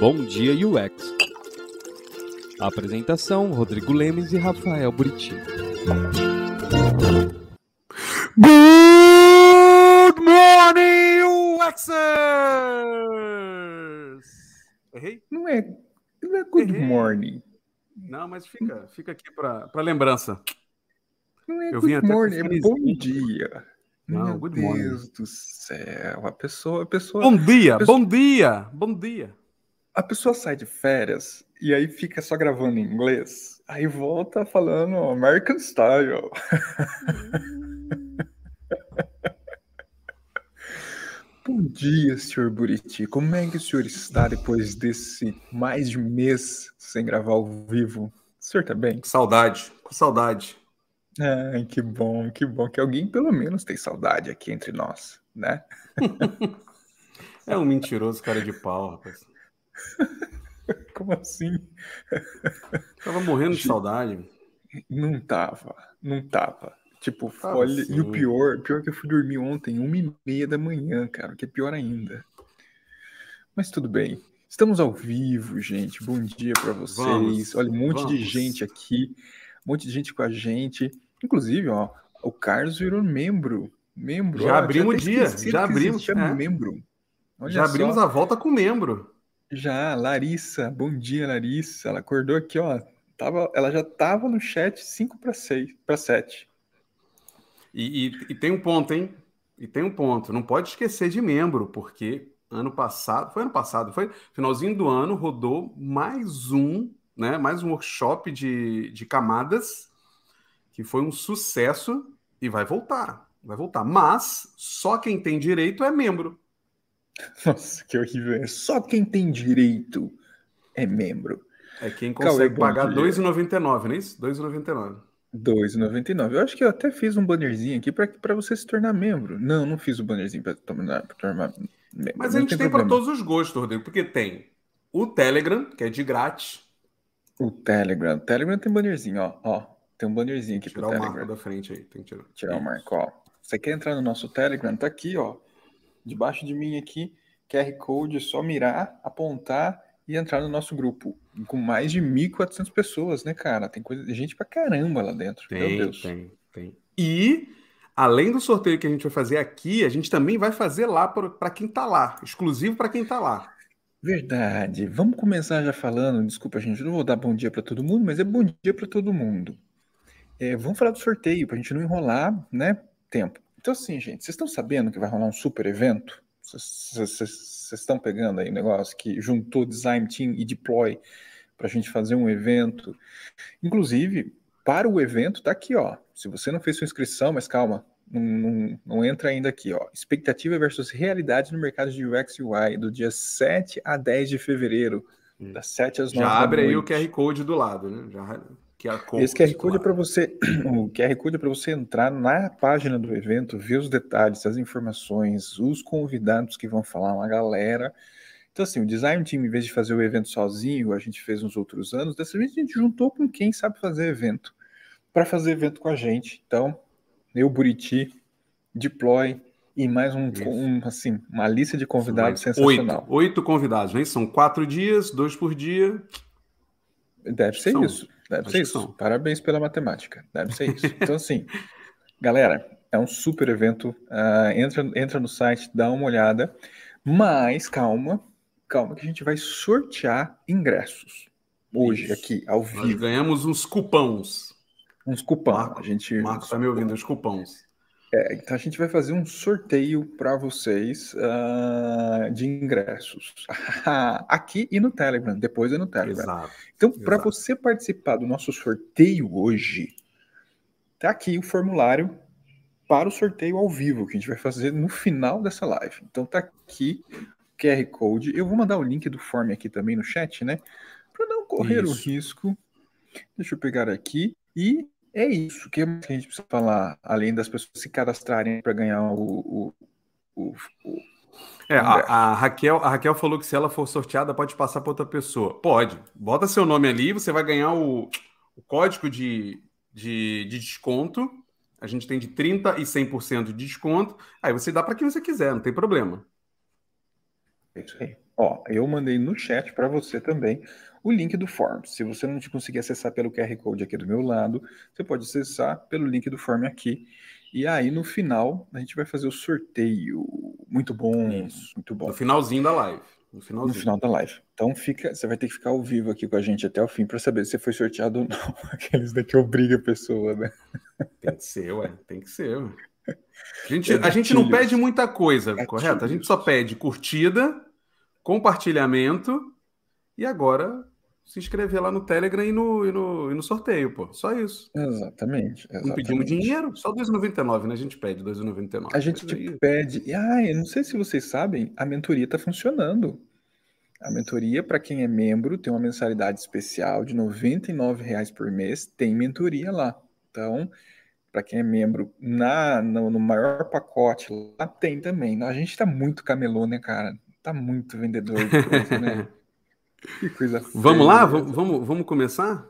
Bom Dia UX. Apresentação: Rodrigo Lemes e Rafael Buriti. Good morning, UXers! Errei? Não é, não é good Errei. morning. Não, mas fica, fica aqui para lembrança. Não é Eu vim good morning, é bom dia. Não, Meu good Deus morning. do céu. A pessoa, a pessoa, Bom dia, Pessoal- bom dia, bom dia. A pessoa sai de férias e aí fica só gravando em inglês. Aí volta falando American Style. Bom dia, senhor Buriti. Como é que o senhor está depois desse mais de mês sem gravar ao vivo? O senhor tá bem? Saudade, com saudade. Ai, que bom, que bom que alguém pelo menos tem saudade aqui entre nós, né? É um mentiroso cara de pau, rapaz. Como assim? Tava morrendo de saudade. Não tava, não tava. Tipo, Tava olha, e o pior, pior que eu fui dormir ontem, uma e meia da manhã, cara, que é pior ainda. Mas tudo bem. Estamos ao vivo, gente. Bom dia pra vocês. Vamos, olha, um monte de vamos. gente aqui, um monte de gente com a gente. Inclusive, ó, o Carlos virou membro. Membro. Já ó, abrimos o dia, já abrimos, é. membro. Olha Já só. abrimos a volta com membro. Já, Larissa, bom dia, Larissa. Ela acordou aqui, ó. Tava, ela já tava no chat 5 para 6, para 7. E, e- e tem um ponto, hein? E tem um ponto. Não pode esquecer de membro, porque ano passado, foi ano passado, foi finalzinho do ano, rodou mais um, né? Mais um workshop de, de camadas, que foi um sucesso e vai voltar. Vai voltar. Mas só quem tem direito é membro. Nossa, que horrível. É só quem tem direito é membro. É quem Cauê, consegue bom pagar. R$ 2,99, não é isso? R$ 2,99. 2,99. Eu acho que eu até fiz um bannerzinho aqui para você se tornar membro. Não, não fiz o bannerzinho para tornar, pra tornar membro. Mas Não a gente tem para problema. todos os gostos, Rodrigo, porque tem o Telegram, que é de grátis. O Telegram. O Telegram tem bannerzinho, ó. ó. Tem um bannerzinho aqui Tirar o Telegram. marco da frente aí. Tem que tirar. tirar o marco, ó. Você quer entrar no nosso Telegram? Tá aqui, ó. Debaixo de mim aqui, QR Code, é só mirar, apontar e entrar no nosso grupo. Com mais de 1.400 pessoas, né, cara? Tem coisa, gente pra caramba lá dentro. Meu Tem, Deus. tem, tem. E, além do sorteio que a gente vai fazer aqui, a gente também vai fazer lá para quem tá lá. Exclusivo para quem tá lá. Verdade. Vamos começar já falando. Desculpa, gente, eu não vou dar bom dia pra todo mundo, mas é bom dia pra todo mundo. É, vamos falar do sorteio pra gente não enrolar, né? Tempo. Então, assim, gente, vocês estão sabendo que vai rolar um super evento? Vocês- estão pegando aí o negócio que juntou Design Team e Deploy pra gente fazer um evento. Inclusive, para o evento, tá aqui, ó. Se você não fez sua inscrição, mas calma, não, não- não entra ainda aqui, ó. Expectativa versus realidade no mercado de UX e UI, do dia 7 a 10 de fevereiro, Hum. das 7 às 9 Já abre aí o. QR Code do lado, né? Já, QR Code Esse QR Code é para você, o QR Code é para você entrar na página do evento, ver os detalhes, as informações, os convidados que vão falar, uma galera. Então, assim, o design team, em vez de fazer o evento sozinho, a gente fez nos outros anos, dessa vez a gente juntou com quem sabe fazer evento, para fazer evento com a gente. Então, eu, Buriti, Deploy e mais um, um, assim, uma lista de convidados sensacional. Oito, oito convidados, né? São quatro dias, dois por dia. Deve ser São. isso. Deve Acho ser isso. Parabéns pela matemática. Deve ser isso. Então, assim, galera, é um super evento. ah, entra, entra no site, dá uma olhada. Mas calma, calma, que a gente vai sortear ingressos hoje, Isso. aqui, ao Nós vivo. ganhamos uns cupons. Uns cupons. Marco, a gente, O Marco tá me ouvindo, uns cupons. É, então a gente vai fazer um sorteio para vocês ah, de ingressos. aqui e no Telegram. Depois é no Telegram. Exato. Então, para você participar do nosso sorteio hoje, tá aqui o formulário para o sorteio ao vivo, que a gente vai fazer no final dessa live. Então, tá aqui o QR Code. Eu vou mandar o link do form aqui também no chat, né? Para não correr o Isso. risco. Deixa eu pegar aqui. E é isso. O que a gente precisa falar, além das pessoas se cadastrarem para ganhar o, o, o- o- É, a, a Raquel, a Raquel falou que se ela for sorteada, pode passar para outra pessoa. Pode. Bota seu nome ali, você vai ganhar o, o código de, de, de desconto. A gente tem de 30% e 100% de desconto. Aí você dá para quem você quiser, não tem problema. É isso aí. Ó, eu mandei no chat para você também o link do Forms. Se você não conseguir acessar pelo QR Code aqui do meu lado, você pode acessar pelo link do Form aqui. E aí, no final, a gente vai fazer o sorteio. Muito bom, Isso. muito bom. No finalzinho da live. No, finalzinho. no final da live. Então fica, você vai ter que ficar ao vivo aqui com a gente até o fim para saber se foi sorteado ou não. Aqueles daqui obriga a pessoa, né? Tem que ser, ué. Tem que ser, ué. A gente, a gente não pede muita coisa, Gatilhos. correto? A gente só pede curtida, compartilhamento e agora se inscrever lá no Telegram e no, e no, e no sorteio, pô. Só isso. Exatamente. exatamente. Não pedimos dinheiro, só 2,99, né? A gente pede 2,99. A gente pede. E, ah, eu não sei se vocês sabem, a mentoria está funcionando. A mentoria, para quem é membro, tem uma mensalidade especial de R$ 99,00 por mês, tem mentoria lá. Então, para quem é membro na, no, no, maior pacote, lá tem também. A gente está muito camelô, né, cara? Tá muito vendedor de coisa, né? Que coisa feia. Vamos lá? Vamos, vamos, vamos começar?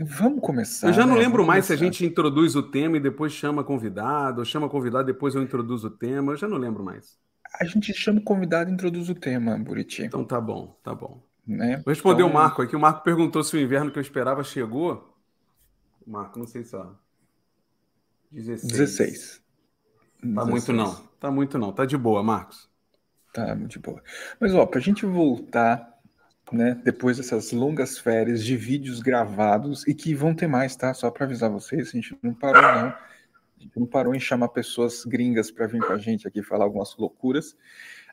Vamos começar. Eu já não né? lembro vamos mais começar. se a gente introduz o tema e depois chama convidado, ou chama convidado depois eu introduzo o tema. Eu já não lembro mais. A gente chama o convidado e introduz o tema, Buriti. Então tá bom, tá bom. Né? Vou responder então... o Marco aqui. O Marco perguntou se o inverno que eu esperava chegou. Marco, não sei só. 16. 16. Tá 16. muito não. Tá muito não. Tá de boa, Marcos. Tá muito de boa. Mas ó, pra gente voltar né, depois dessas longas férias de vídeos gravados e que vão ter mais, tá? Só para avisar vocês, a gente não parou não. A gente não parou em chamar pessoas gringas para vir com a gente aqui falar algumas loucuras.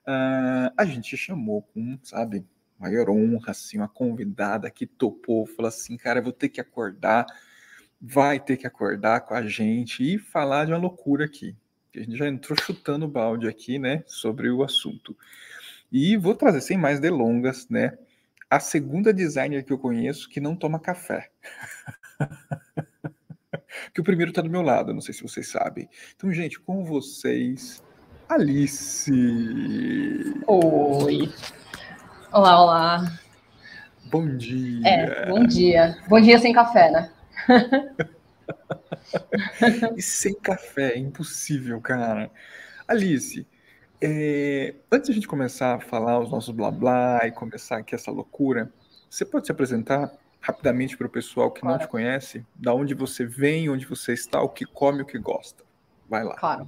Uh, a gente chamou com, sabe, maior honra, assim, uma convidada que topou, falou assim, cara, vou ter que acordar, vai ter que acordar com a gente e falar de uma loucura aqui. A gente já entrou chutando o balde aqui, né, sobre o assunto. E vou trazer sem mais delongas, né, a segunda designer que eu conheço que não toma café. que o primeiro está do meu lado, não sei se vocês sabem. Então, gente, com vocês, Alice. Oi. Olá, olá. Bom dia. É, bom dia. Bom dia sem café, né? e sem café, é impossível, cara. Alice, é, antes de a gente começar a falar os nossos blá blá e começar aqui essa loucura, você pode se apresentar rapidamente para o pessoal que claro. não te conhece? Da onde você vem, onde você está, o que come, o que gosta? Vai lá. Claro.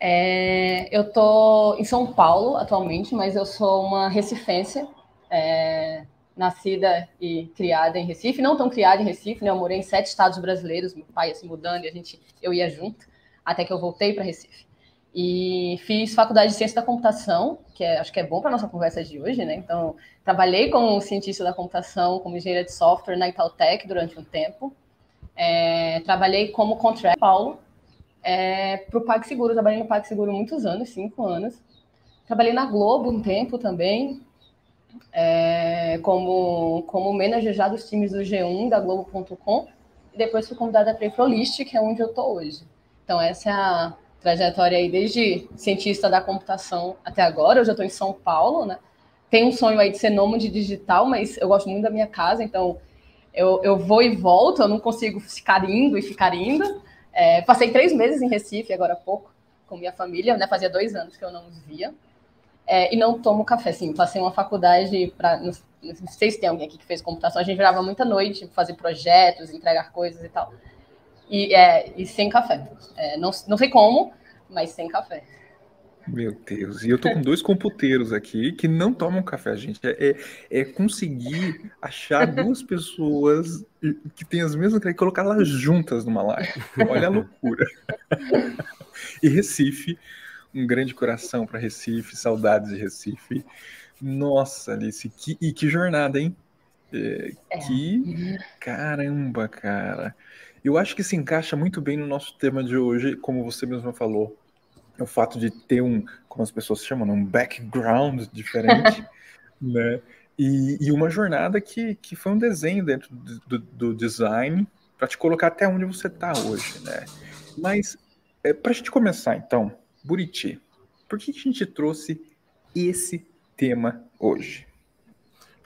É, eu estou em São Paulo atualmente, mas eu sou uma recifense, é, nascida e criada em Recife. Não tão criada em Recife, né? Eu morei em sete estados brasileiros, meu pai ia se mudando e a gente, eu ia junto, até que eu voltei para Recife. E fiz faculdade de ciência da computação, que é, acho que é bom para nossa conversa de hoje, né? Então, trabalhei como cientista da computação, como engenheira de software na Itautec durante um tempo. É, trabalhei como contract Paulo é, para o PagSeguro. Trabalhei no PagSeguro muitos anos, cinco anos. Trabalhei na Globo um tempo também, é, como, como manager já dos times do G1 da Globo.com. E depois fui convidada para ir para o List, que é onde eu estou hoje. Então, essa é a trajetória aí desde cientista da computação até agora. Eu já estou em São Paulo, né? Tenho um sonho aí de ser nômade digital, mas eu gosto muito da minha casa, então eu, eu vou e volto, eu não consigo ficar indo e ficar indo. É, passei três meses em Recife, agora há pouco, com minha família, né? Fazia dois anos que eu não os via. É, e não tomo café, sim. Passei uma faculdade para. Não, não sei se tem alguém aqui que fez computação, a gente virava muita noite, fazer projetos, entregar coisas e tal. E, é, e sem café. É, não, não sei como, mas sem café. Meu Deus, e eu tô com dois computeiros aqui que não tomam café, gente. É, é, é conseguir achar duas pessoas que têm as mesmas e colocar elas juntas numa live. Olha a loucura. E Recife, um grande coração para Recife, saudades de Recife. Nossa, Alice, que, e que jornada, hein? É, é. Que caramba, cara. Eu acho que se encaixa muito bem no nosso tema de hoje, como você mesmo falou. O fato de ter um, como as pessoas chamam, um background diferente, né? E, e, uma jornada que, que foi um desenho dentro do, do, design para te colocar até onde você está hoje, né? Mas, é, para a gente começar, então, Buriti, por que a gente trouxe esse tema hoje?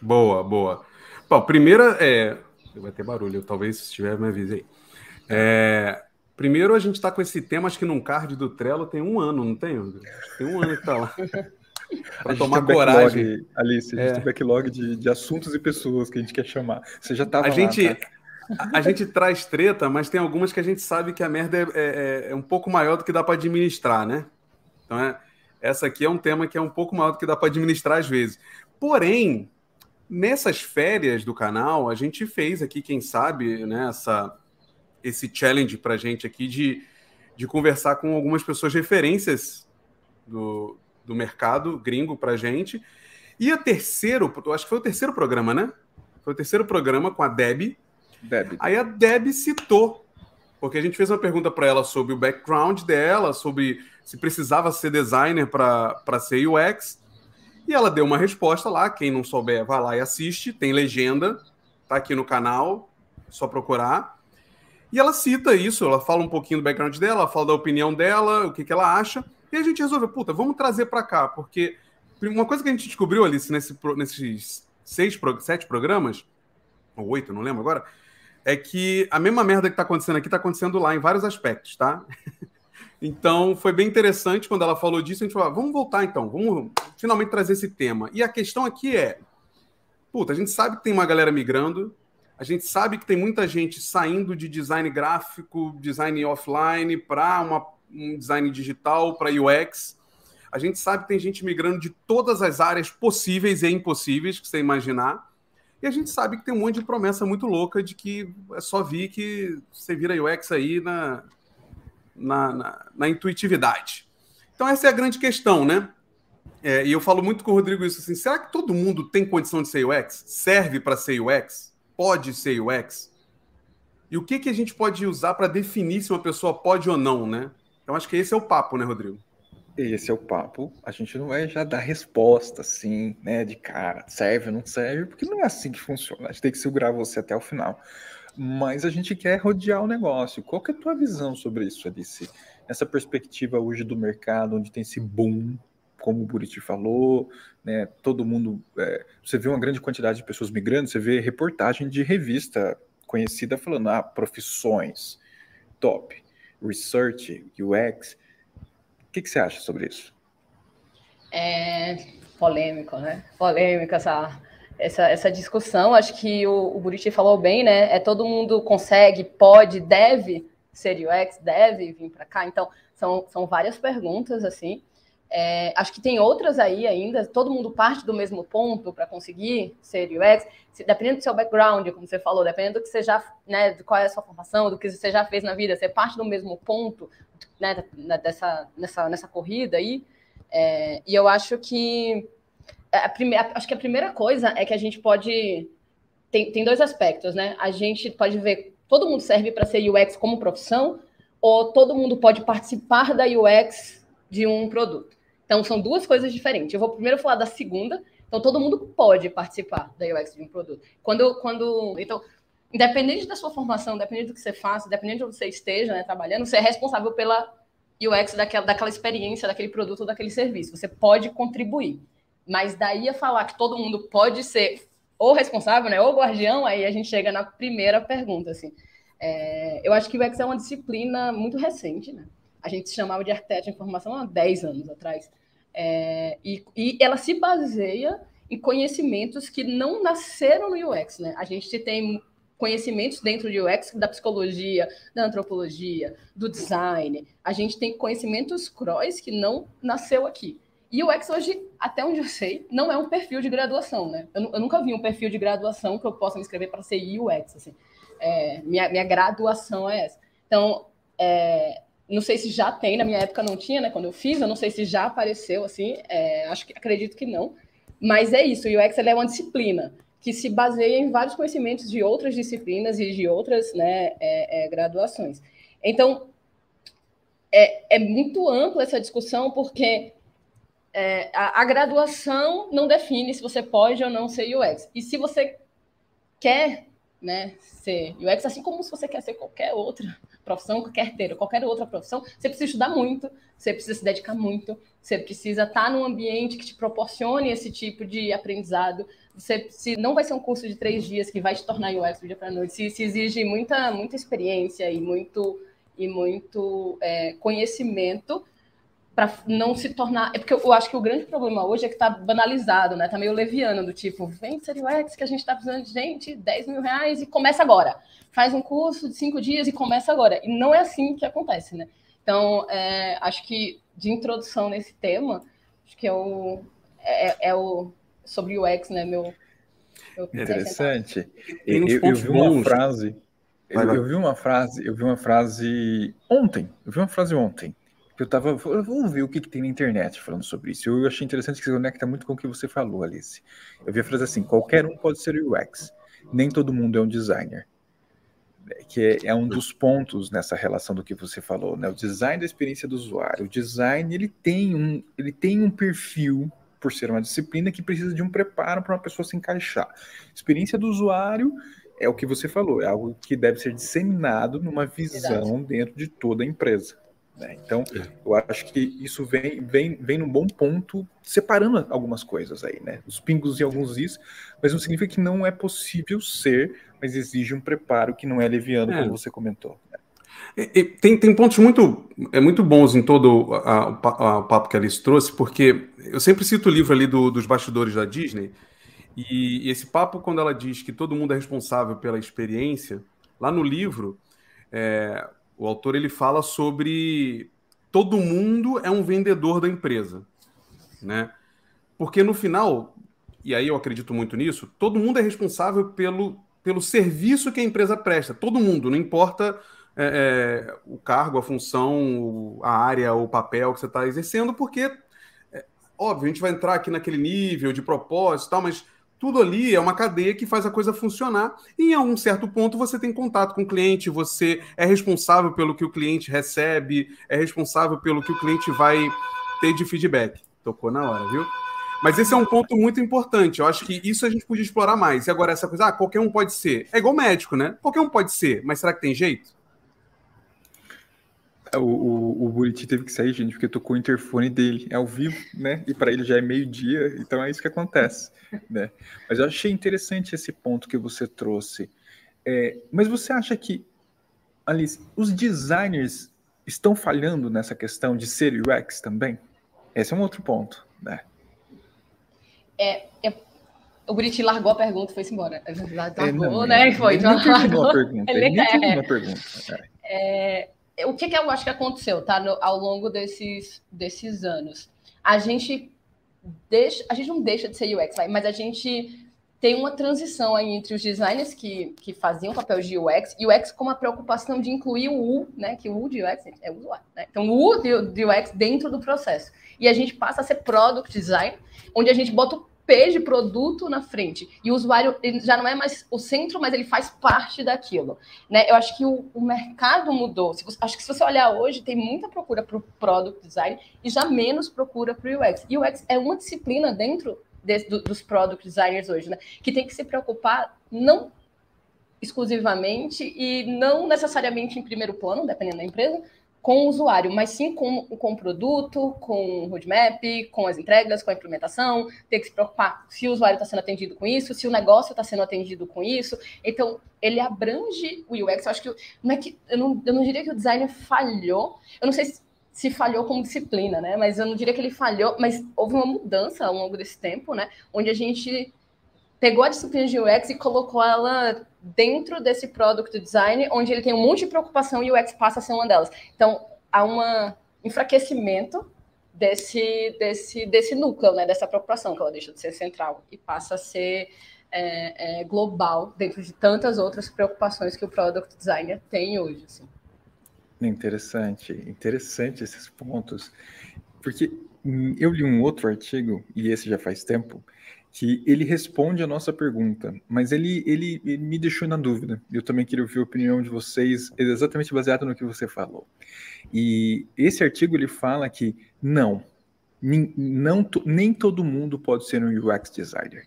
Boa, boa. Bom, primeiro é. Vai ter barulho, talvez se tiver, me avise aí. É, primeiro, a gente está com esse tema, acho que num card do Trello tem um ano, não tem? Tem um ano que está lá. para tomar coragem. Alice, a gente é. tem backlog de, de assuntos e pessoas que a gente quer chamar. Você já estava lá, gente tá? a, a, gente traz treta, mas tem algumas que a gente sabe que a merda é, é, é um pouco maior do que dá para administrar, né? Então, é, essa aqui é um tema que é um pouco maior do que dá para administrar às vezes. Porém, nessas férias do canal, a gente fez aqui, quem sabe, né, essa, esse challenge para gente aqui de, de conversar com algumas pessoas referências do, do mercado gringo para gente. E a terceiro, acho que foi o terceiro programa, né? Foi o terceiro programa com a Deb. Deb. Aí a Deb citou, porque a gente fez uma pergunta para ela sobre o background dela, sobre se precisava ser designer para ser UX. E ela deu uma resposta lá. Quem não souber, vai lá e assiste. Tem legenda, tá aqui no canal, só procurar. E ela cita isso, ela fala um pouquinho do background dela, fala da opinião dela, o que, que ela acha. E a gente resolveu, puta, vamos trazer para cá, porque uma coisa que a gente descobriu, Alice, nesse, nesses seis, sete programas, ou oito, não lembro agora, é que a mesma merda que tá acontecendo aqui tá acontecendo lá em vários aspectos, tá? Então, foi bem interessante quando ela falou disso. A gente falou, ah, vamos voltar então, vamos finalmente trazer esse tema. E a questão aqui é: puta, a gente sabe que tem uma galera migrando, a gente sabe que tem muita gente saindo de design gráfico, design offline, para um design digital, para UX. A gente sabe que tem gente migrando de todas as áreas possíveis e impossíveis que você imaginar. E a gente sabe que tem um monte de promessa muito louca de que é só vir que você vira UX aí na, na, na, na intuitividade. Então, essa é a grande questão, né? É, e eu falo muito com o Rodrigo isso assim: será que todo mundo tem condição de ser UX? Serve para ser UX? Pode ser UX? E o que, que a gente pode usar para definir se uma pessoa pode ou não, né? Então acho que esse é o papo, né, Rodrigo? Esse é o papo. A gente não vai já dar resposta assim, né, de cara, serve ou não serve, porque não é assim que funciona. A gente tem que segurar você até o final mas a gente quer rodear o negócio. Qual que é a tua visão sobre isso, Alice? Essa perspectiva hoje do mercado, onde tem esse boom, como o Buriti falou, né? Todo mundo, é, você vê uma grande quantidade de pessoas migrando, você vê reportagem de revista conhecida falando, ah, profissões, top, research, UX. O que, que você acha sobre isso? É polêmico, né? Polêmica essa essa, essa discussão. Acho que o, o Buriti falou bem, né? É todo mundo consegue, pode, deve ser UX, deve vir para cá. Então, são, são várias perguntas, assim. É, acho que tem outras aí ainda. Todo mundo parte do mesmo ponto para conseguir ser UX. Se, dependendo do seu background, como você falou, dependendo do que você já, né, de qual é a sua formação, do que você já fez na vida, você parte do mesmo ponto, né, dessa, nessa, nessa corrida aí. É, e eu acho que a primeira, acho que a primeira coisa é que a gente pode. Tem, tem dois aspectos, né? A gente pode ver todo mundo serve para ser UX como profissão, ou todo mundo pode participar da UX de um produto. Então, são duas coisas diferentes. Eu vou primeiro falar da segunda. Então, todo mundo pode participar da UX de um produto. Quando, quando, então, independente da sua formação, independente do que você faça, independente de onde você esteja né, trabalhando, você é responsável pela UX daquela, daquela experiência, daquele produto, daquele serviço. Você pode contribuir. Mas daí a falar que todo mundo pode ser ou responsável, né, ou guardião, aí a gente chega na primeira pergunta, assim. É, eu acho que o UX é uma disciplina muito recente, né? A gente chamava de arquiteto de informação há 10 anos atrás. É, e, e ela se baseia em conhecimentos que não nasceram no UX, né? A gente tem conhecimentos dentro de UX da psicologia, da antropologia, do design. A gente tem conhecimentos cross que não nasceu aqui. E o UX hoje, até onde eu sei, não é um perfil de graduação, né? Eu, eu nunca vi um perfil de graduação que eu possa me inscrever para ser UX, assim. É, minha, minha graduação é essa. Então, é, não sei se já tem, na minha época não tinha, né? Quando eu fiz, eu não sei se já apareceu, assim, é, acho que acredito que não. Mas é isso, o UX é uma disciplina que se baseia em vários conhecimentos de outras disciplinas e de outras né, é, é, graduações. Então, é, é muito ampla essa discussão, porque é, a, a, graduação não define se você pode ou não ser UX. E se você quer né, ser UX, assim como se você quer ser qualquer outra profissão, qualquer ter, qualquer outra profissão, você precisa estudar muito, você precisa se dedicar muito, você precisa estar num ambiente que te proporcione esse tipo de aprendizado. Você se, não vai ser um curso de três dias que vai te tornar UX do dia para noite. Se, se, exige muita, muita experiência e muito, e muito é, conhecimento para não se tornar. É porque eu acho que o grande problema hoje é que está banalizado, né? Tá meio leviano, do tipo, vem ser UX que a gente está precisando de gente, 10 mil reais e começa agora. Faz um curso de cinco dias e começa agora. E não é assim que acontece, né? Então, é, acho que de introdução nesse tema, acho que é o, é, é o sobre UX, né? Meu, meu Interessante. Eu, eu, eu vi uma frase. Vai, vai. Eu, eu vi uma frase, eu vi uma frase ontem. Eu vi uma frase ontem eu tava. Vamos ver o que, que, tem na internet falando sobre isso. Eu achei interessante que se conecta muito com o que você falou, Alice. Eu vi a frase assim: qualquer um pode ser UX, nem todo mundo é um designer. Que é, um dos pontos nessa relação do que você falou, né? O design da experiência do usuário. O design ele tem um, ele tem um perfil por ser uma disciplina que precisa de um preparo para uma pessoa se encaixar. Experiência do usuário é o que você falou, é algo que deve ser disseminado numa visão Verdade. dentro de toda a empresa. Né? Então, é. eu acho que isso vem, vem, vem num bom ponto, separando algumas coisas aí, né? Os pingos e alguns is, mas não significa que não é possível ser, mas exige um preparo que não é leviano, é. como você comentou. Né? E, e, tem, tem pontos muito, é, muito bons em todo o papo que a Alice trouxe, porque eu sempre cito o livro ali do, dos bastidores da Disney, e, e esse papo, quando ela diz que todo mundo é responsável pela experiência, lá no livro, é, o autor ele fala sobre todo mundo é um vendedor da empresa, né? Porque no final, e aí eu acredito muito nisso, todo mundo é responsável pelo, pelo serviço que a empresa presta. Todo mundo, não importa é, é, o cargo, a função, a área, o papel que você está exercendo, porque, é, óbvio, a gente vai entrar aqui naquele nível de propósito e tal, mas tudo ali é uma cadeia que faz a coisa funcionar. E em algum certo ponto você tem contato com o cliente, você é responsável pelo que o cliente recebe, é responsável pelo que o cliente vai ter de feedback. Tocou na hora, viu? Mas esse é um ponto muito importante. Eu acho que isso a gente podia explorar mais. E agora, essa coisa, ah, qualquer um pode ser. É igual médico, né? Qualquer um pode ser, mas será que tem jeito? O, o, o Buriti teve que sair, gente, porque tocou o interfone dele é ao vivo, né? E para ele já é meio-dia, então é isso que acontece, né? Mas eu achei interessante esse ponto que você trouxe. É, mas você acha que, Alice, os designers estão falhando nessa questão de ser UX também? Esse é um outro ponto, né? É, é o Buriti largou a pergunta e foi embora. Largou, é, não, né? Foi, então largou. Pergunta. Ele, é, pergunta. É. o que, que eu acho que aconteceu, tá? No, ao longo desses, desses anos. A gente deixa, a gente não deixa de ser UX, mas a gente tem uma transição aí entre os designers que, que faziam papel de UX e UX com a preocupação de incluir o U, né? Que o U de UX é usuário, né? Então, o U de, de UX dentro do processo. E a gente passa a ser product design, onde a gente bota o P de produto na frente. E o usuário já não é mais o centro, mas ele faz parte daquilo. Né? Eu acho que o, o mercado mudou. Você, acho que se você olhar hoje, tem muita procura para o product design e já menos procura para o UX. E o UX é uma disciplina dentro desse, do, dos product designers hoje, né? que tem que se preocupar não exclusivamente e não necessariamente em primeiro plano, dependendo da empresa, com o usuário, mas sim com, com o produto, com o roadmap, com as entregas, com a implementação, ter que se preocupar se o usuário está sendo atendido com isso, se o negócio está sendo atendido com isso. Então, ele abrange o UX. Eu acho que não é que eu não, eu não diria que o designer falhou. Eu não sei se, se falhou como disciplina, né? Mas eu não diria que ele falhou, mas houve uma mudança ao longo desse tempo, né? Onde a gente pegou a disciplina de UX e colocou ela dentro desse product design, onde ele tem um monte de preocupação e o UX passa a ser uma delas. Então, há um enfraquecimento desse, desse, desse núcleo, né, dessa preocupação, que ela deixa de ser central e passa a ser é, é, global dentro de tantas outras preocupações que o product designer tem hoje. Assim. Interessante, interessante esses pontos, porque hum, eu li um outro artigo, e esse já faz tempo, que ele responde a nossa pergunta, mas ele, ele, ele, me deixou na dúvida. Eu também queria ouvir a opinião de vocês, exatamente baseado no que você falou. E esse artigo ele fala que não, nem, não nem todo mundo pode ser um UX designer.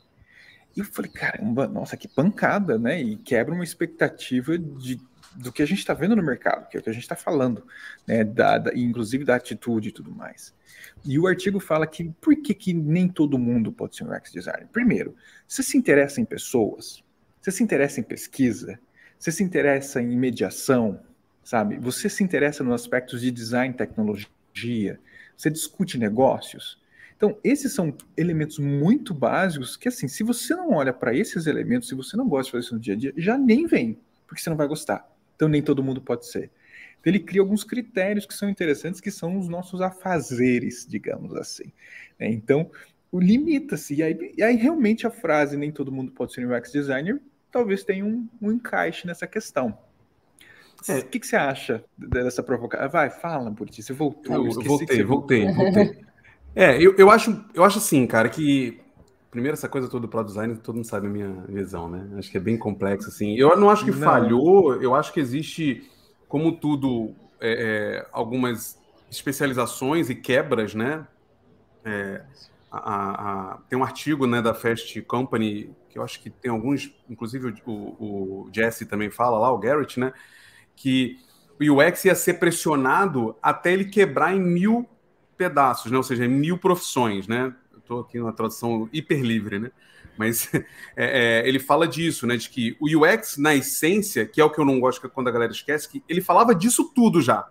E eu falei, caramba, nossa, que pancada, né? E quebra uma expectativa de, do que a gente está vendo no mercado, que é o que a gente está falando, né? Da, da, inclusive da atitude e tudo mais. E o artigo fala que por que, que nem todo mundo pode ser um UX designer? Primeiro, você se interessa em pessoas, você se interessa em pesquisa, você se interessa em mediação, sabe? Você se interessa nos aspectos de design tecnologia, Você discute negócios? Então, esses são elementos muito básicos que, assim, se você não olha para esses elementos, se você não gosta de fazer isso no dia a dia, já nem vem, porque você não vai gostar. Então, nem todo mundo pode ser. Então, ele cria alguns critérios que são interessantes, que são os nossos afazeres, digamos assim. Né? Então, limita-se. E aí, e aí, realmente, a frase nem todo mundo pode ser um UX designer talvez tenha um, um encaixe nessa questão. É. O que, que, você acha dessa provocação? Vai, fala, Buriti, você voltou. Eu, eu voltei, voltei, voltei. é, eu, eu, acho, eu acho assim, cara, que primeiro essa coisa toda do Pro Design, todo mundo sabe a minha visão, né? Acho que é bem complexo, assim. Eu não acho que não. falhou, eu acho que existe, como tudo, é, é, algumas especializações e quebras, né? É, a, a, tem um artigo né, da Fast Company, que eu acho que tem alguns, inclusive o, o, o Jesse também fala lá, o Garrett, né? Que o UX ia ser pressionado até ele quebrar em mil pedaços, né? Ou seja, em mil profissões, né? Estou aqui numa tradução hiper livre, né? Mas é, é, ele fala disso, né? De que o UX, na essência, que é o que eu não gosto quando a galera esquece, que ele falava disso tudo já.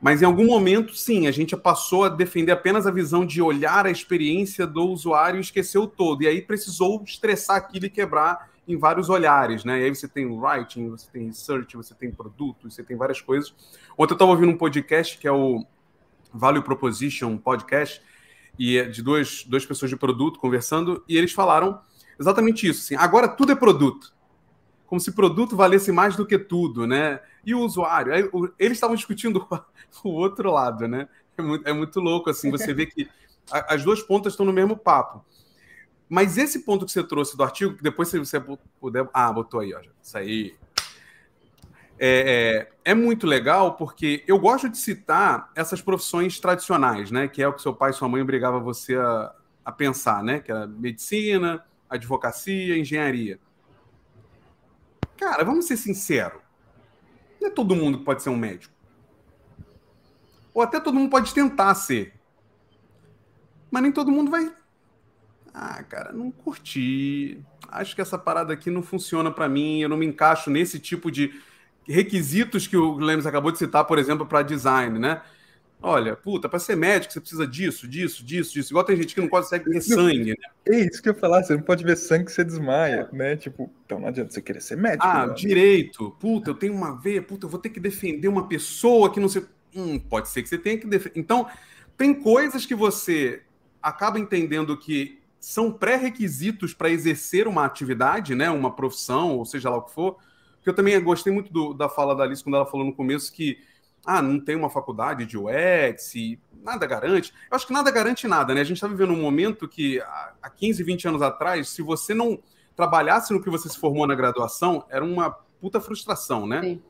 Mas em algum momento, sim, a gente passou a defender apenas a visão de olhar a experiência do usuário e esqueceu todo. E aí precisou estressar aquilo e quebrar em vários olhares, né? E aí você tem writing, você tem research, você tem produto, você tem várias coisas. Ontem eu estava ouvindo um podcast que é o Value Proposition Podcast, e é de duas, duas pessoas de produto conversando, e eles falaram exatamente isso. Assim, agora tudo é produto. Como se produto valesse mais do que tudo, né? E o usuário? Eles estavam discutindo o outro lado, né? É muito, é muito louco, assim, você vê que as duas pontas estão no mesmo papo. Mas esse ponto que você trouxe do artigo, que depois você puder. Ah, botou aí, ó. Isso aí. É, é, é, muito legal porque eu gosto de citar essas profissões tradicionais, né? Que é o que seu pai e sua mãe obrigava você a, a pensar, né? Que era medicina, advocacia, engenharia. Cara, vamos ser sinceros. Não é todo mundo que pode ser um médico. Ou até todo mundo pode tentar ser. Mas nem todo mundo vai. Ah, cara, não curti. Acho que essa parada aqui não funciona para mim. Eu não me encaixo nesse tipo de requisitos que o Lemes acabou de citar, por exemplo, para design, né? Olha, puta, para ser médico você precisa disso, disso, disso, disso. Igual tem gente que não consegue ver sangue, né? É isso que eu ia falar, você não pode ver sangue que você desmaia, né? Tipo, então não adianta você querer ser médico. Ah, não. direito. Puta, eu tenho uma veia, puta, eu vou ter que defender uma pessoa que não sei. Hum, pode ser que você tenha que defender. Então, tem coisas que você acaba entendendo que são pré-requisitos para exercer uma atividade, né? Uma profissão, ou seja lá o que for. Porque eu também gostei muito do, da fala da Alice quando ela falou no começo que ah, não tem uma faculdade de UX, nada garante. Eu acho que nada garante nada, né? A gente está vivendo um momento que há 15, 20 anos atrás, se você não trabalhasse no que você se formou na graduação, era uma puta frustração, né? Sim.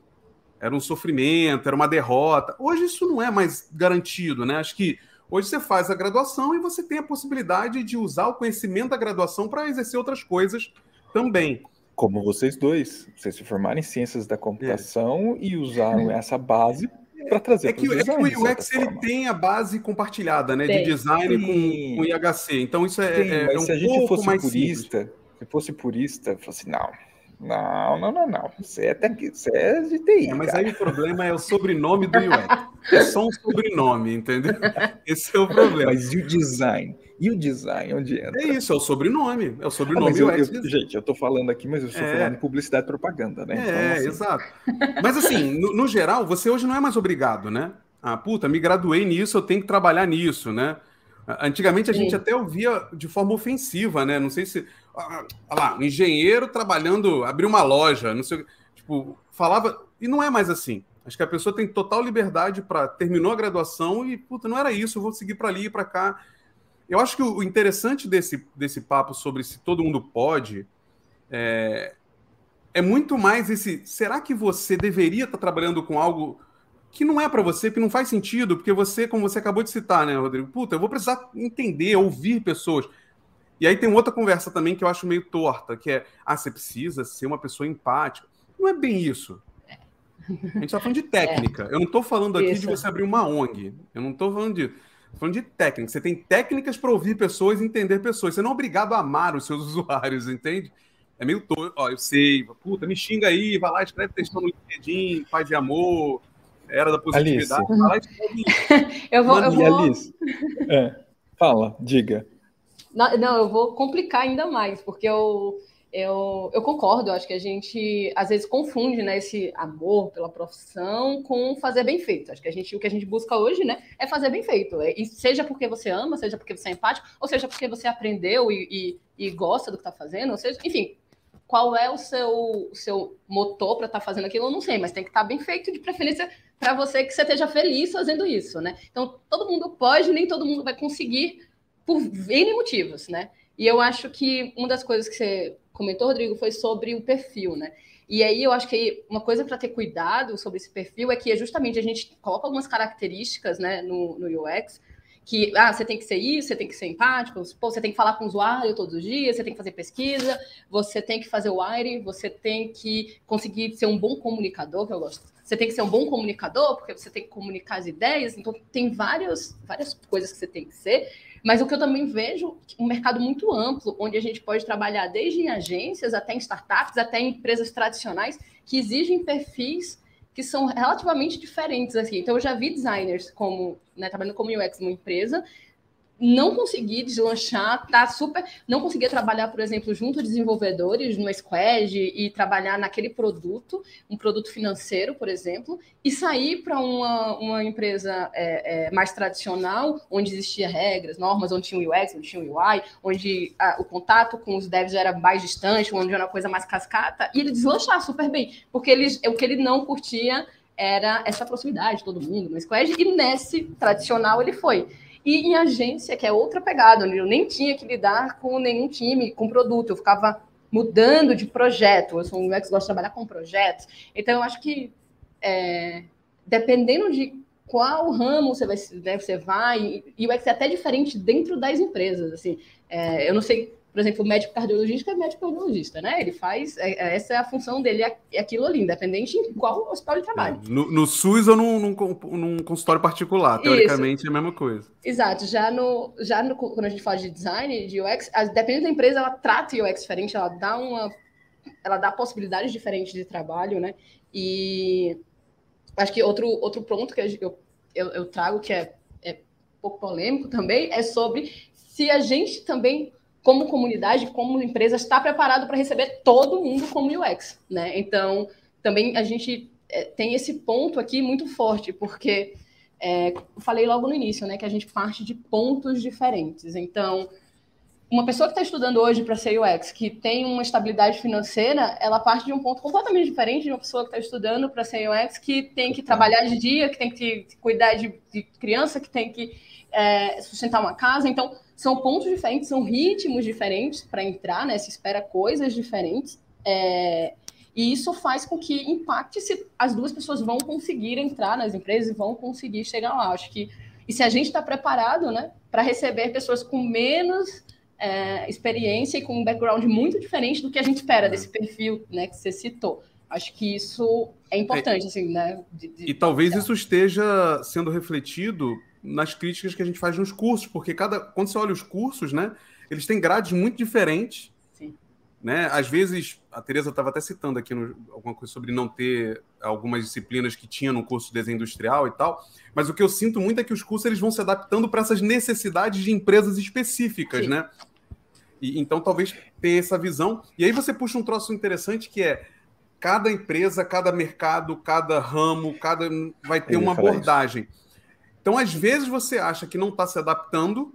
Era um sofrimento, era uma derrota. Hoje isso não é mais garantido, né? Acho que hoje você faz a graduação e você tem a possibilidade de usar o conhecimento da graduação para exercer outras coisas também. Como vocês dois, vocês se formaram em ciências da computação é. e usaram essa base para trazer é que, é que o UX ele tem a base compartilhada, né, tem. de design com, com IHC. Então isso é, tem, é, é um se a gente fosse purista, simples. se fosse purista, fosse não, não, não, não, não. Você é, tec... Você é de TI. É, mas cara. aí o problema é o sobrenome do UX. É só um sobrenome, entendeu? Esse é o problema. Mas e o design? E o design, onde entra? É isso, é o sobrenome. É o sobrenome ah, eu, eu, Gente, eu tô falando aqui, mas eu estou é. falando de publicidade e propaganda, né? É, então, assim... exato. Mas assim, no, no, geral, você hoje não é mais obrigado, né? Ah, puta, me graduei nisso, eu tenho que trabalhar nisso, né? Antigamente a Sim. gente até ouvia de forma ofensiva, né? Não sei se. Olha lá, um engenheiro trabalhando, abriu uma loja, não sei. Tipo, falava. E não é mais assim. Acho que a pessoa tem total liberdade para terminou a graduação e, puta, não era isso, eu vou seguir para ali e para cá. Eu acho que o interessante desse, desse papo sobre se todo mundo pode é, é muito mais esse. Será que você deveria estar tá trabalhando com algo que não é para você, que não faz sentido, porque você, como você acabou de citar, né, Rodrigo? Puta, eu vou precisar entender, ouvir pessoas. E aí tem outra conversa também que eu acho meio torta, que é, ah, você precisa ser uma pessoa empática. Não é bem isso. A gente está falando de técnica. É. Eu não estou falando aqui isso. de você abrir uma ONG. Eu não estou falando de. Falando de técnica. Você tem técnicas para ouvir pessoas e entender pessoas. Você não é obrigado a amar os seus usuários, entende? É meio torto. Ó, eu sei, puta, me xinga aí, vai lá, escreve textão no LinkedIn, paz e amor, era da positividade. eu vou, eu vou... Alice, é, fala, diga. Não, não, eu vou complicar ainda mais, porque eu, eu, eu concordo, eu acho que a gente às vezes confunde né, esse amor pela profissão com fazer bem feito. Acho que a gente, o que a gente busca hoje né, é fazer bem feito. É, e seja porque você ama, seja porque você é empático, ou seja porque você aprendeu e, e, e gosta do que está fazendo, ou seja, enfim, qual é o seu, o seu motor para estar tá fazendo aquilo, eu não sei, mas tem que estar tá bem feito, de preferência para você que você esteja feliz fazendo isso, né? Então, todo mundo pode, nem todo mundo vai conseguir por N motivos, né? E eu acho que uma das coisas que você comentou, Rodrigo, foi sobre o perfil, né? E aí eu acho que uma coisa para ter cuidado sobre esse perfil é que é justamente a gente coloca algumas características né, no, no UX que ah, você tem que ser isso, você tem que ser empático, pô, você tem que falar com o usuário todos os dias, você tem que fazer pesquisa, você tem que fazer o wire, você tem que conseguir ser um bom comunicador, que eu gosto. Você tem que ser um bom comunicador, porque você tem que comunicar as ideias, então tem várias, várias coisas que você tem que ser. Mas o que eu também vejo um mercado muito amplo, onde a gente pode trabalhar desde em agências até em startups, até em empresas tradicionais que exigem perfis que são relativamente diferentes assim. Então eu já vi designers como, né, trabalhando como UX numa empresa, não consegui deslanchar, tá super. Não conseguia trabalhar, por exemplo, junto a desenvolvedores no Squad e trabalhar naquele produto, um produto financeiro, por exemplo, e sair para uma, uma empresa é, é, mais tradicional, onde existia regras, normas, onde tinha o UX, onde tinha o UI, onde a, o contato com os devs era mais distante, onde era uma coisa mais cascata, e ele deslanchar super bem, porque ele, o que ele não curtia era essa proximidade, todo mundo no Squad, e nesse tradicional ele foi. E em agência, que é outra pegada, onde eu nem tinha que lidar com nenhum time, com produto, eu ficava mudando de projeto. Eu sou um UX, gosto de trabalhar com projetos. Então, eu acho que é, dependendo de qual ramo você vai, né, você vai, e o UX é até diferente dentro das empresas. Assim, é, eu não sei por exemplo, o médico cardiologista é médico cardiologista, né? Ele faz, é, é, essa é a função dele, é, é aquilo ali, independente em qual hospital ele trabalha. No, no SUS ou num, num, num, consultório particular, teoricamente Isso. é a mesma coisa. Exato, já, no, já no, quando a gente fala de design, de UX, a, dependendo da empresa, ela trata o UX diferente, ela dá uma, ela dá possibilidades diferentes de trabalho, né? E acho que outro, outro ponto que eu, eu, eu trago, que é, é pouco polêmico também, é sobre se a gente também como comunidade, como empresa, está preparado para receber todo mundo como UX, né? Então, também a gente é, tem esse ponto aqui muito forte, porque é, eu falei logo no início, né, que a gente parte de pontos diferentes. Então, uma pessoa que está estudando hoje para ser UX, que tem uma estabilidade financeira, ela parte de um ponto completamente diferente de uma pessoa que está estudando para ser UX, que tem que trabalhar de dia, que tem que cuidar de, de criança, que tem que é, sustentar uma casa. Então, são pontos diferentes, são ritmos diferentes para entrar, né? Se espera coisas diferentes. É, e isso faz com que impacte se as duas pessoas vão conseguir entrar nas empresas e vão conseguir chegar lá. Acho que e se a gente está preparado, né, para receber pessoas com menos é, experiência e com um background muito diferente do que a gente espera desse perfil, né, que você citou. Acho que isso é importante, é, assim, né? De, de... E talvez isso esteja sendo refletido nas críticas que a gente faz nos cursos, porque cada quando você olha os cursos, né, eles têm grades muito diferentes. Sim. Né? Às vezes, a Teresa estava até citando aqui no, alguma coisa sobre não ter algumas disciplinas que tinha no curso de desenho industrial e tal, mas o que eu sinto muito é que os cursos eles vão se adaptando para essas necessidades de empresas específicas, Sim. né? E, então, talvez tenha essa visão. E aí você puxa um troço interessante que é cada empresa, cada mercado, cada ramo, cada vai ter uma abordagem. Isso. Então, às vezes, você acha que não está se adaptando,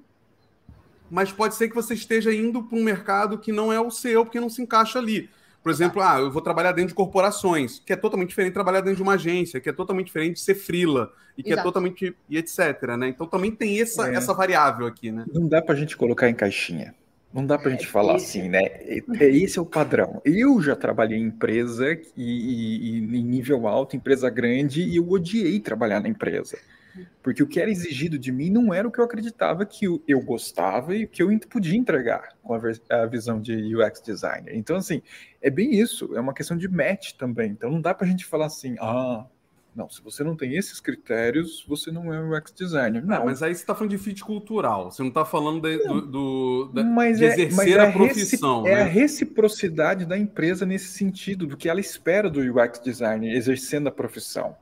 mas pode ser que você esteja indo para um mercado que não é o seu, porque não se encaixa ali. Por exemplo, ah, eu vou trabalhar dentro de corporações, que é totalmente diferente de trabalhar dentro de uma agência, que é totalmente diferente de ser frila, e que é Exato. é totalmente. e etc. Né? Então também tem essa, é. essa variável aqui, né? Não dá para a gente colocar em caixinha. Não dá para a gente é falar esse. assim, né? É, esse é o padrão. Eu já trabalhei em empresa e, e, e, em nível alto, empresa grande, e eu odiei trabalhar na empresa. Porque o que era exigido de mim não era o que eu acreditava que eu gostava e que eu podia entregar com a, a visão de UX designer. Então, assim, é bem isso, é uma questão de match também. Então, não dá para a gente falar assim, ah, não, se você não tem esses critérios, você não é UX designer. Não, não mas aí você está falando de fit cultural, você não está falando de, do, do da, mas de é, exercer é, a profissão. Né? É a reciprocidade da empresa nesse sentido, do que ela espera do UX designer exercendo a profissão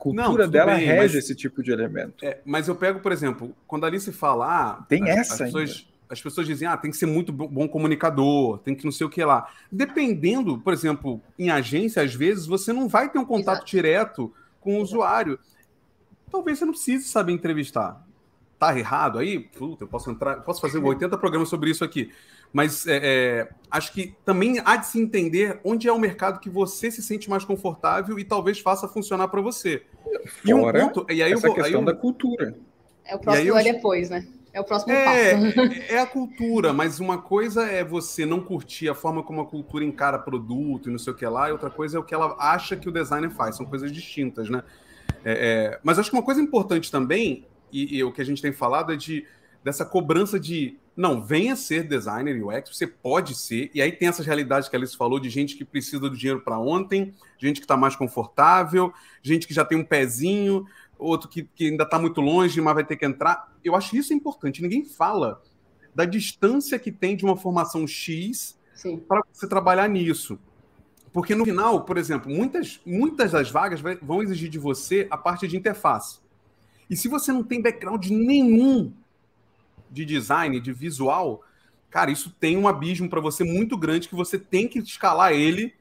cultura Não, dela bem, rege mas- esse tipo de elemento. É, mas eu pego, por exemplo, quando a Alice fala. ah, Tem as, essa as pessoas, as pessoas dizem, ah, tem que ser muito bo- bom comunicador, tem que não sei o que lá. Dependendo, por exemplo, em agência, às vezes, você não vai ter um contato Exato. direto com o Exato. usuário. Talvez você não precise saber entrevistar. Tá errado aí? Puta, eu posso entrar, eu posso fazer 80 programas sobre isso aqui. Mas é, é, acho que também há de se entender onde é o mercado que você se sente mais confortável e talvez faça funcionar para você. E um ponto, e aí eu essa vou, aí questão eu- da cultura. É o próximo eu- é depois, né? É o próximo passo. é, é a cultura, mas uma coisa é você não curtir a forma como a cultura encara produto e não sei o que lá, e outra coisa é o que ela acha que o designer faz. São coisas distintas, né? É, é, mas acho que uma coisa importante também, e, e o que a gente tem falado, é de dessa cobrança de não, venha ser designer UX, você pode ser, e aí tem essas realidades que a Alice falou de gente que precisa do dinheiro para ontem, gente que está mais confortável, gente que já tem um pezinho, outro que, que ainda está muito longe, mas vai ter que entrar. Eu acho isso importante. Ninguém fala da distância que tem de uma formação X para você trabalhar nisso. Porque no final, por exemplo, muitas, muitas das vagas vai- vão exigir de você a parte de interface. E se você não tem background nenhum de design, de visual, cara, isso tem um abismo para você muito grande que você tem que escalar ele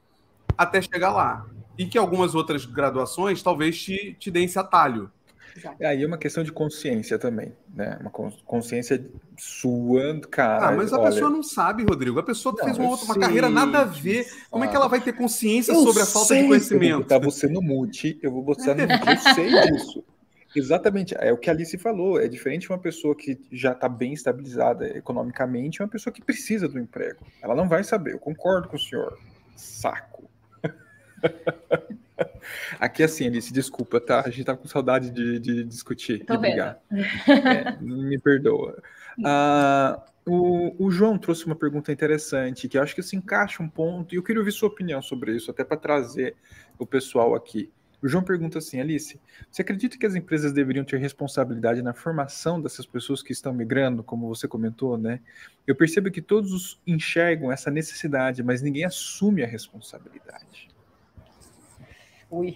até chegar lá. E que algumas outras graduações talvez te, te deem esse atalho. Exato. Aí é uma questão de consciência também, né? Uma cons- consciência sua, cara. Ah, mas a olha, pessoa não sabe, Rodrigo. A pessoa Não, fez uma, outra, uma sei carreira nada a ver. Como é que ela vai ter consciência Eu sobre a falta sei, de Eu vou conhecimento? botar você no mute, eu vou botar no mute, eu sei disso. Exatamente, é o que a Alice falou. É diferente de uma pessoa que já está bem estabilizada economicamente e uma pessoa que precisa do emprego. Ela não vai saber, eu concordo com o senhor. Saco. Aqui assim, Alice, desculpa, tá? A gente tá com saudade de, de discutir, Tô brigar. É, me perdoa. Ah, o, o João trouxe uma pergunta interessante, que eu acho que se encaixa um ponto, e eu queria ouvir sua opinião sobre isso, até para trazer o pessoal aqui. O João pergunta assim, Alice, você acredita que as empresas deveriam ter responsabilidade na formação dessas pessoas que estão migrando, como você comentou, né? Eu percebo que todos enxergam essa necessidade, mas ninguém assume a responsabilidade. Ui.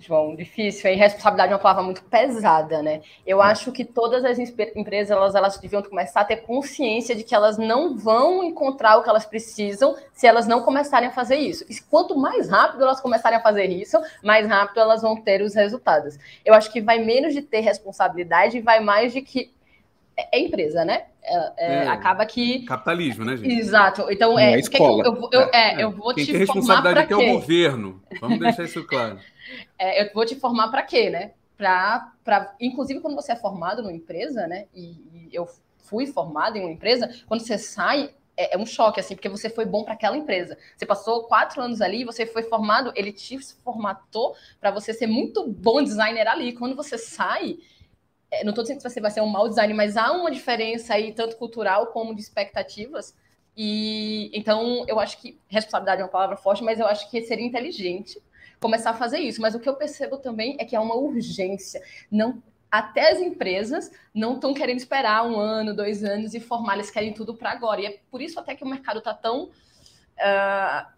João, difícil. A responsabilidade é uma palavra muito pesada, né? Eu acho que todas as empresas elas, elas deviam começar a ter consciência de que elas não vão encontrar o que elas precisam se elas não começarem a fazer isso. E quanto mais rápido elas começarem a fazer isso, mais rápido elas vão ter os resultados. Eu acho que vai menos de ter responsabilidade e vai mais de que é é empresa, né? É- é, É. Acaba que Capitalismo, né, gente? Exato. Então, é, é escola. eu, eu, eu, é, eu vou Quem te tem formar responsabilidade para aqui é o quê? governo. Vamos deixar isso claro. É, eu vou te formar para quê, né? Pra, pra, inclusive, quando você é formado numa empresa, né? E, e eu fui formado em uma empresa, quando você sai, é, é um choque, assim, porque você foi bom para aquela empresa. Você passou quatro anos ali, você foi formado, ele te formatou para você ser muito bom designer ali. Quando você sai, é, não estou dizendo que você vai ser um mau designer, mas há uma diferença aí, tanto cultural como de expectativas. E então eu acho que responsabilidade é uma palavra forte, mas eu acho que seria inteligente começar a fazer isso. Mas o que eu percebo também é que há uma urgência. Não, até as empresas não estão querendo esperar um ano, dois anos e formar, eles querem tudo para agora. E é por isso até que o mercado está tão. ah,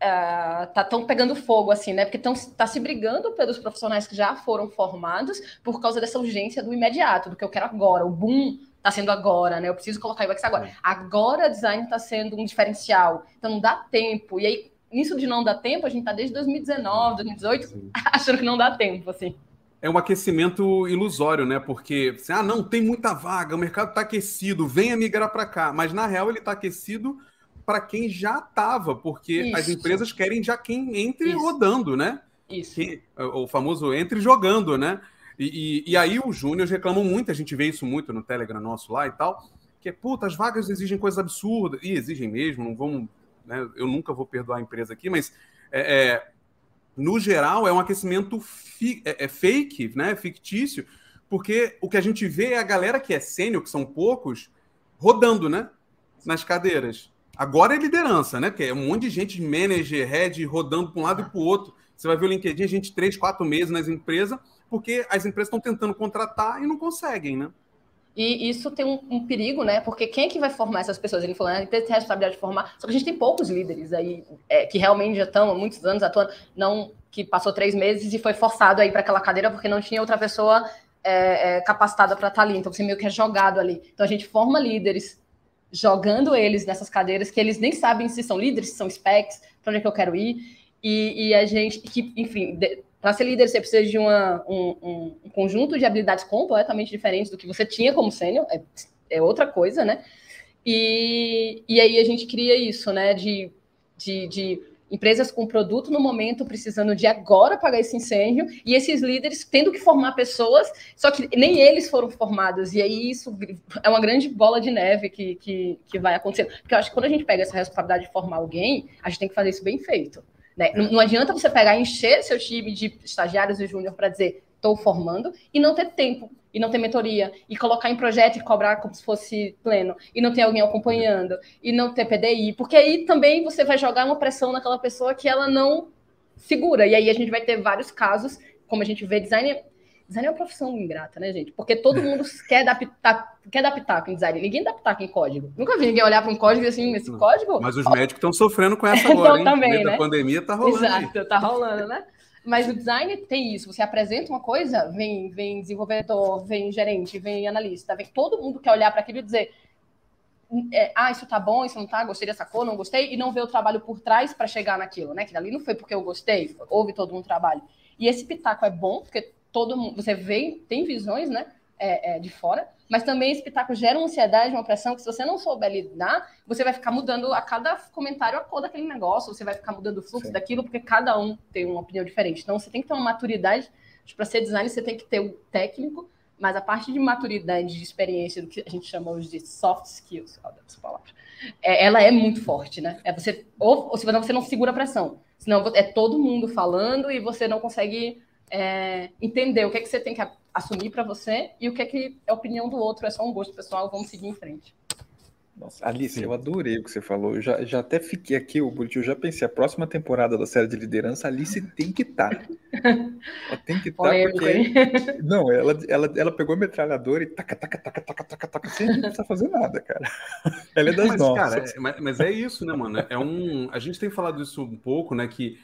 ah, tá tão pegando fogo assim, né? Porque estão tá se brigando pelos profissionais que já foram formados por causa dessa urgência do imediato, do que eu quero agora. O boom tá sendo agora, né? Eu preciso colocar o UX agora. Agora design está sendo um diferencial. Então não dá tempo. E aí nisso de não dar tempo, a gente tá desde 2019, 2018, achando que não dá tempo, assim. É um aquecimento ilusório, né? Porque, assim, ah, não, tem muita vaga, o mercado está aquecido, venha migrar para cá. Mas, na real, ele está aquecido para quem já estava, porque Isso. as empresas querem já quem entre Isso. rodando, né? Isso. Que- o famoso entre jogando, né? E, e, e aí os júniores reclamam muito, a gente vê isso muito no Telegram nosso lá e tal, que é, puta, as vagas exigem coisas absurdas, e exigem mesmo, não vamos, né, eu nunca vou perdoar a empresa aqui, mas é, é, no geral é um aquecimento fi- é, é fake, né, fictício, porque o que a gente vê é a galera que é sênior, que são poucos, rodando, né, nas cadeiras. Agora é liderança, né, porque é um monte de gente, manager, head, rodando para um lado e para o outro. Você vai ver o LinkedIn, a gente três, quatro meses nas empresas, porque as empresas estão tentando contratar e não conseguem, né? E isso tem um, um, perigo, né? Porque quem é que vai formar essas pessoas? Ele falou, né? a empresa tem a responsabilidade de formar. Só que a gente tem poucos líderes aí é, que realmente já estão há muitos anos atuando, não que passou três meses e foi forçado aí para aquela cadeira porque não tinha outra pessoa é, é, capacitada para estar tá ali. Então você meio que é jogado ali. Então a gente forma líderes jogando eles nessas cadeiras que eles nem sabem se são líderes, se são specs, para onde é que eu quero ir. E, e a gente, que, enfim, para ser líder você precisa de uma, um, um, conjunto de habilidades completamente diferentes do que você tinha como sênior, é, é outra coisa, né? E, e aí a gente cria isso, né? De, de, de empresas com produto no momento precisando de agora pagar esse incêndio e esses líderes tendo que formar pessoas, só que nem eles foram formados. E aí isso é uma grande bola de neve que, que, que vai acontecer. Porque eu acho que quando a gente pega essa responsabilidade de formar alguém, a gente tem que fazer isso bem feito. Né? Não, não adianta você pegar e encher seu time de estagiários e júnior para dizer estou formando e não ter tempo e não ter mentoria, e colocar em projeto e cobrar como se fosse pleno, e não ter alguém acompanhando, e não ter PDI, porque aí também você vai jogar uma pressão naquela pessoa que ela não segura, e aí a gente vai ter vários casos, como a gente vê, design, design é uma profissão ingrata, né, gente? Porque todo mundo quer pitaco, quer dar pitaco em design, ninguém dá pitaco em código. Nunca vi ninguém olhar para um código e assim, esse código... Mas os médicos estão sofrendo com essa agora, então, também, né? A pandemia tá rolando. Exato, aí. tá rolando, né? Mas o design tem isso. Você apresenta uma coisa, vem, vem desenvolvedor, vem gerente, vem analista, vem todo mundo quer olhar para aquilo e dizer é, ah, isso tá bom, isso não tá, gostei dessa cor, não gostei, e não ver o trabalho por trás para chegar naquilo, né? Que ali não foi porque eu gostei, houve todo um trabalho. E esse pitaco é bom, porque todo mundo, você vê, tem visões, né? É, é, de fora, mas também esse espetáculo gera uma ansiedade, uma pressão que se você não souber lidar, você vai ficar mudando a cada comentário a cor daquele negócio, você vai ficar mudando o fluxo Sim. daquilo, porque cada um tem uma opinião diferente. Então você tem que ter uma maturidade, para ser designer você tem que ter o técnico, mas a parte de maturidade, de experiência, do que a gente chama hoje de soft skills, essa palavra, é, ela é muito forte, né? É você, ou, ou se você não segura a pressão, senão é todo mundo falando e você não consegue é, entender o que é que você tem que assumir para você e o que é que é a opinião do outro, é só um gosto pessoal, vamos seguir em frente. Nossa, Alice, Sim. eu adorei o que você falou. Eu já, já até fiquei aqui, o Buriti, eu já pensei, a próxima temporada da série de liderança, a Alice tem que estar. Tá. Ela tem que estar, tá porque. Não, ela, ela, ela pegou a metralhadora e taca, taca, taca, taca, taca, taca, sem a gente precisar fazer nada, cara. Ela é das mas, nossas. Cara, é, mas, mas é isso, né, mano? É um. A gente tem falado isso um pouco, né? Que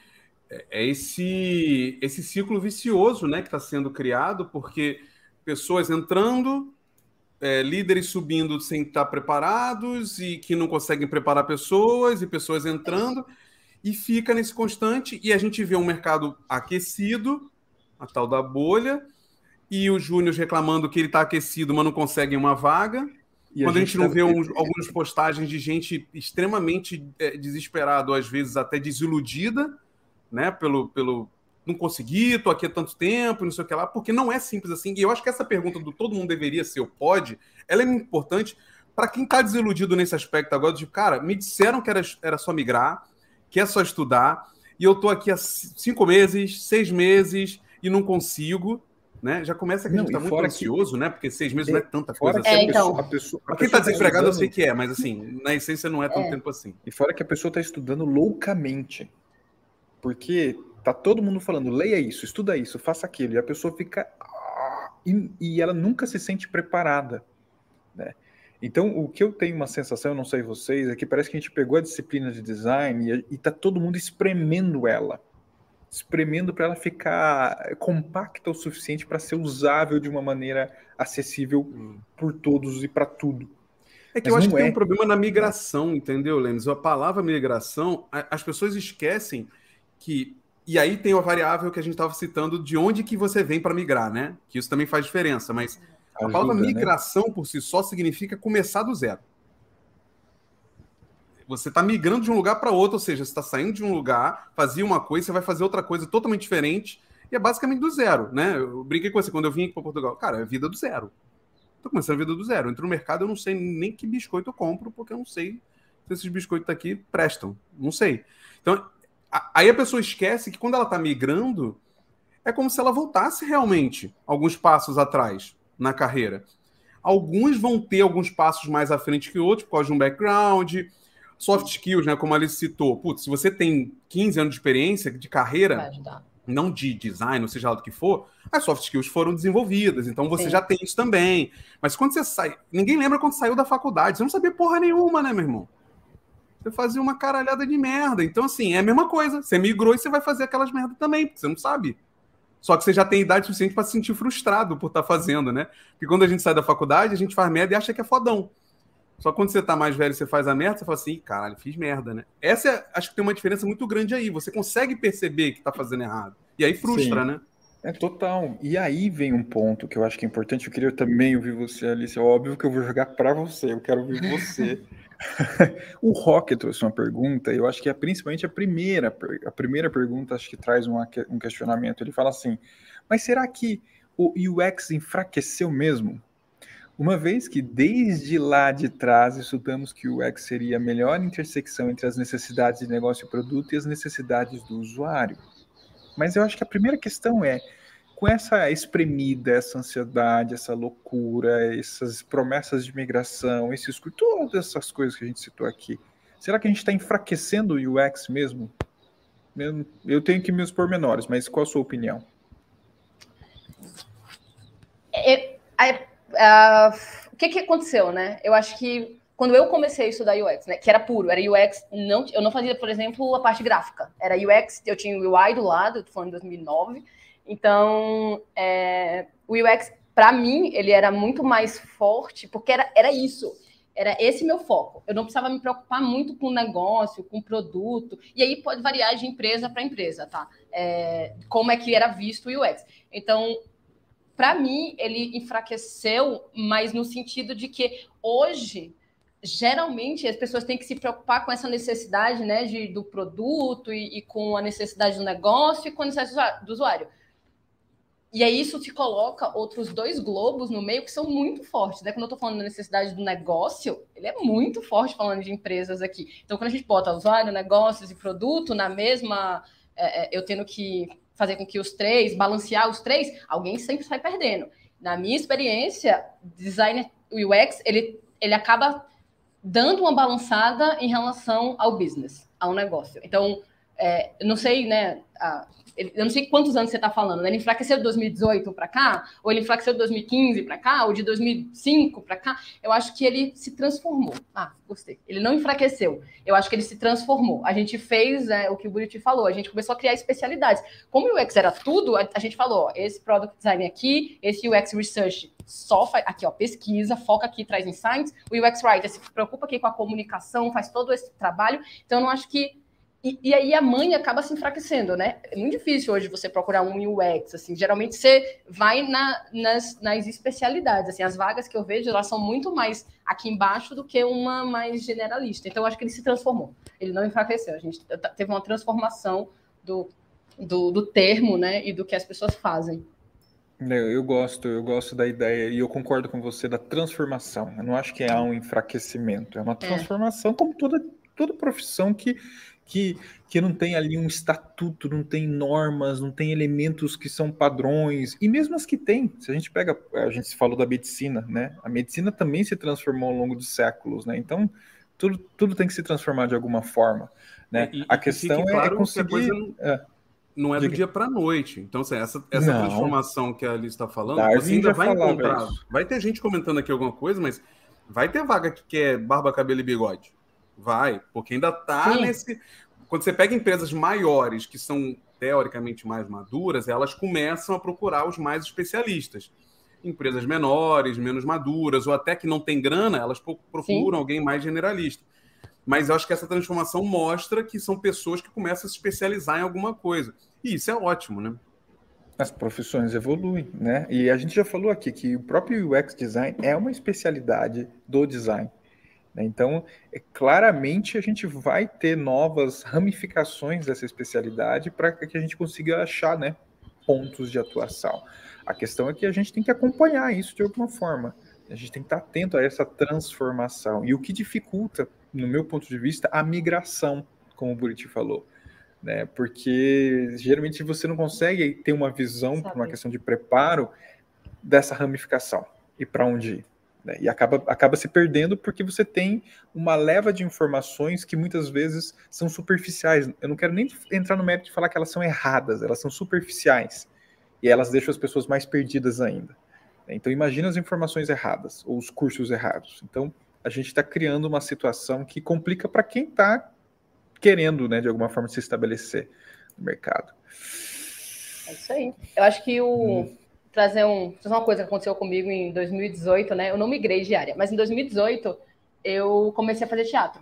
é esse, esse ciclo vicioso né, que está sendo criado, porque pessoas entrando, é, líderes subindo sem estar preparados e que não conseguem preparar pessoas, e pessoas entrando, e fica nesse constante, e a gente vê um mercado aquecido, a tal da bolha, e os júniores reclamando que ele está aquecido, mas não conseguem uma vaga. E Quando a gente, a gente não tá... vê uns, algumas postagens de gente extremamente é, desesperado, às vezes até desiludida, né? Pelo, pelo não consegui, tô aqui há tanto tempo, não sei o que lá, porque não é simples assim. E eu acho que essa pergunta do todo mundo deveria ser ou pode, ela é importante para quem está desiludido nesse aspecto agora, de cara, me disseram que era, era só migrar, que é só estudar, e eu tô aqui há cinco meses, seis meses e não consigo. Né? Já começa que a gente está muito ansioso, que... né? Porque seis meses é, não é tanta coisa assim. É, então. pessoa, Para quem está tá desempregado, estudando... eu sei que é, mas assim, na essência não é tanto é. tempo assim. E fora que a pessoa está estudando loucamente. Porque tá todo mundo falando, leia isso, estuda isso, faça aquilo, e a pessoa fica. E, e ela nunca se sente preparada. Né? Então, o que eu tenho uma sensação, eu não sei vocês, é que parece que a gente pegou a disciplina de design e, está todo mundo espremendo ela. Espremendo para ela ficar compacta o suficiente para ser usável de uma maneira acessível hum. por todos e para tudo. É que Mas eu acho que é. tem um problema na migração, entendeu, Lênis? A palavra migração, as pessoas esquecem que e aí tem a variável que a gente estava citando de onde que você vem para migrar, né? Que isso também faz diferença, mas Ajuda, a palavra né? migração né? por si só significa começar do zero. Você está migrando de um lugar para outro, ou seja, você está saindo de um lugar, fazia uma coisa, você vai fazer outra coisa totalmente diferente, e é basicamente do zero, né? Eu brinquei com você quando eu vim aqui para Portugal. Cara, é vida do zero. Estou começando a vida do zero. entro no mercado, eu não sei nem que biscoito eu compro, porque eu não sei se esses biscoitos aqui prestam. Não sei. Então, Aí a pessoa esquece que quando ela está migrando, é como se ela voltasse realmente alguns passos atrás na carreira. Alguns vão ter alguns passos mais à frente que outros, por causa de um background, soft skills, né? Como a Alice citou. Putz, se você tem 15 anos de experiência de carreira, não de design, ou seja lá do que for, as soft skills foram desenvolvidas. Então você Sim. já tem isso também. Mas quando você sai. Ninguém lembra quando saiu da faculdade. Você não sabia porra nenhuma, né, meu irmão? Você fazia uma caralhada de merda. Então, assim, é a mesma coisa. Você migrou e você vai fazer aquelas merdas também, porque você não sabe. Só que você já tem idade suficiente para se sentir frustrado por estar fazendo, né? Porque quando a gente sai da faculdade, a gente faz merda e acha que é fodão. Só quando você tá mais velho e você faz a merda, você fala assim, "Ih, caralho, fiz merda, né? Essa é, acho que tem uma diferença muito grande aí. Você consegue perceber que tá fazendo errado. E aí frustra, Sim. né? É total. E aí vem um ponto que eu acho que é importante. Eu queria também ouvir você, Alice. É óbvio que eu vou jogar para você. Eu quero ouvir você. o Rock trouxe uma pergunta. Eu acho que é principalmente a primeira. A primeira pergunta acho que traz uma um questionamento. Ele fala assim: Mas será que o UX enfraqueceu mesmo? Uma vez que desde lá de trás estudamos que o UX seria a melhor intersecção entre as necessidades de negócio e produto e as necessidades do usuário. Mas eu acho que a primeira questão é, com essa espremida, essa ansiedade, essa loucura, essas promessas de migração, esses, todas essas coisas que a gente citou aqui, será que a gente está enfraquecendo o UX mesmo? Eu, tenho que meus pormenores, mas qual a sua opinião? É- é- o que, que aconteceu, né? Eu acho que quando eu comecei a estudar UX, né, que era puro, era UX, não, eu não fazia, por exemplo, a parte gráfica. Era UX, eu tinha o UI do lado, tô falando de 2009. Então, é, o UX, para mim, ele era muito mais forte, porque era, era isso. Era esse meu foco. Eu não precisava me preocupar muito com o negócio, com o produto. E aí pode variar de empresa para empresa, tá? É, como é que era visto o UX. Então, para mim, ele enfraqueceu, mas no sentido de que hoje, geralmente, as pessoas têm que se preocupar com essa necessidade né, de, do produto e, e com a necessidade do negócio e com a necessidade do usuário. E aí isso te coloca outros dois globos no meio que são muito fortes, né? Quando eu tô falando da necessidade do negócio, ele é muito forte falando de empresas aqui. Então, quando a gente bota usuário, negócios e produto na mesma. é, é, eu tendo que fazer com que os três, balancear os três, alguém sempre sai perdendo. Na minha experiência, designer UX, ele, ele acaba dando uma balançada em relação ao business, ao negócio. Então, é, eu não sei, né? a- eu não sei quantos anos você está falando, né? Ele enfraqueceu de 2018 para cá, ou ele enfraqueceu de 2015 para cá, ou de 2005 para cá. Eu acho que ele se transformou. Ah, gostei. Ele não enfraqueceu. Eu acho que ele se transformou. A gente fez é, o que o Buriti falou, a gente começou a criar especialidades. Como o UX era tudo, a, a gente falou, ó, esse product design aqui, esse UX research só faz aqui, ó, pesquisa, foca aqui, traz insights. O UX writer se preocupa aqui com a comunicação, faz todo esse trabalho. Então, eu não acho que e, e, aí a mãe acaba se enfraquecendo, né? É muito difícil hoje você procurar um UX, assim. Geralmente você vai na, nas, nas especialidades, assim. As vagas que eu vejo, elas são muito mais aqui embaixo do que uma mais generalista. Então, eu acho que ele se transformou. Ele não enfraqueceu. A gente teve uma transformação do, do, do termo, né? E do que as pessoas fazem. Eu, eu gosto, eu gosto da ideia e eu concordo com você da transformação. Eu não acho que há um enfraquecimento, é uma transformação, como toda, toda profissão que, que, que não tem ali um estatuto, não tem normas, não tem elementos que são padrões, e mesmo as que tem, se a gente pega, a gente falou da medicina, né? A medicina também se transformou ao longo dos séculos, né? Então, tudo, tudo tem que se transformar de alguma forma, né? E, a questão é claro que a conseguir... coisa não, é. não é do Diga. dia para noite. Então, assim, essa, essa Não. transformação que a Alice está falando, Darwin você ainda vai encontrar. isso. Vai ter gente comentando aqui alguma coisa, mas vai ter vaga que quer barba, cabelo e bigode. Vai, porque ainda tá Sim. nesse. Quando você pega empresas maiores, que são teoricamente mais maduras, elas começam a procurar os mais especialistas. Empresas menores, menos maduras, ou até que não tem grana, elas pro- procuram alguém mais generalista. Mas eu acho que essa transformação mostra que são pessoas que começam a se especializar em alguma coisa. E isso é ótimo, né? As profissões evoluem, né? E a gente já falou aqui que o próprio UX design é uma especialidade do design. Né? Então, é, claramente a gente vai ter novas ramificações dessa especialidade para que a gente consiga achar, né, pontos de atuação. A questão é que a gente tem que acompanhar isso de alguma forma. A gente tem que estar atento a essa transformação. E o que dificulta, no meu ponto de vista, a migração, como o Buriti falou né? Porque geralmente você não consegue ter uma visão por uma questão de preparo dessa ramificação e para onde ir. Né? E acaba, acaba se perdendo porque você tem uma leva de informações que muitas vezes são superficiais. Eu não quero nem entrar no mérito de falar que elas são erradas, elas são superficiais. E elas deixam as pessoas mais perdidas ainda. Então imagina as informações erradas ou os cursos errados. Então a gente está criando uma situação que complica para quem está querendo, né, de alguma forma, se estabelecer no mercado. É isso aí. Eu acho que o hum. Trazer um, trazer uma coisa que aconteceu comigo em 2018, né? Eu não migrei de área, mas em 2018 eu comecei a fazer teatro.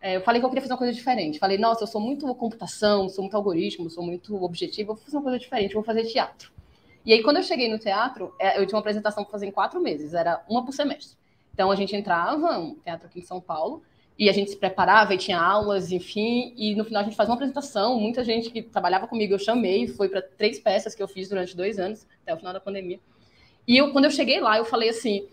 É, eu falei que eu queria fazer uma coisa diferente. Falei, nossa, eu sou muito computação, sou muito algoritmo, sou muito objetivo, vou fazer uma coisa diferente, vou fazer teatro. E aí, quando eu cheguei no teatro, é, eu tinha uma apresentação para fazer em quatro meses, era uma por semestre. Então, a gente entrava, um teatro aqui em São Paulo, e a gente se preparava e tinha aulas, enfim, e no final a gente fazia uma apresentação. Muita gente que trabalhava comigo eu chamei, foi para três peças que eu fiz durante dois anos, até o final da pandemia. E eu, quando eu cheguei lá, eu falei assim: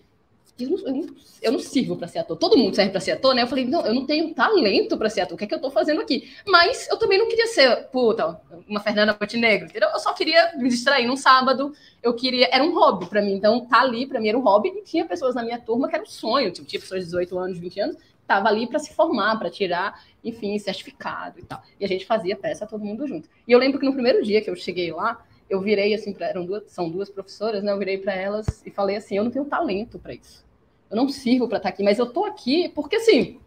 eu não, eu não, eu não sirvo para ser ator. Todo mundo serve para ser ator, né? Eu falei, não, eu não tenho talento para ser ator. O que é que eu estou fazendo aqui? Mas eu também não queria ser, puta, uma Fernanda Montenegro, entendeu? Eu só queria me distrair num sábado. Eu queria, era um hobby para mim. Então, tá ali para mim era um hobby. E tinha pessoas na minha turma que era um sonho. Tipo, tinha pessoas de 18 anos, 20 anos, tava ali para se formar, para tirar, enfim, certificado e tal. E a gente fazia peça todo mundo junto. E eu lembro que no primeiro dia que eu cheguei lá, eu virei assim, pra, eram duas, são duas professoras, né? Eu virei para elas e falei assim: eu não tenho talento para isso eu não sirvo para estar tá aqui, mas eu tô aqui porque assim,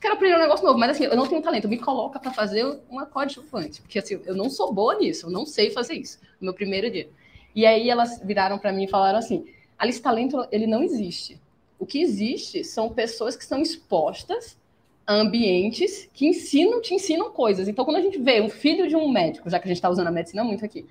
quero aprender um negócio novo, mas assim, eu não tenho talento, me coloca para fazer uma coadjuvante, porque assim, eu não sou boa nisso, eu não sei fazer isso, no meu primeiro dia. E aí elas viraram para mim e falaram assim: Alice, talento ele não existe. O que existe são pessoas que são expostas a ambientes que ensinam, te ensinam coisas. Então, quando a gente vê um filho de um médico, já que a gente está usando a medicina muito aqui,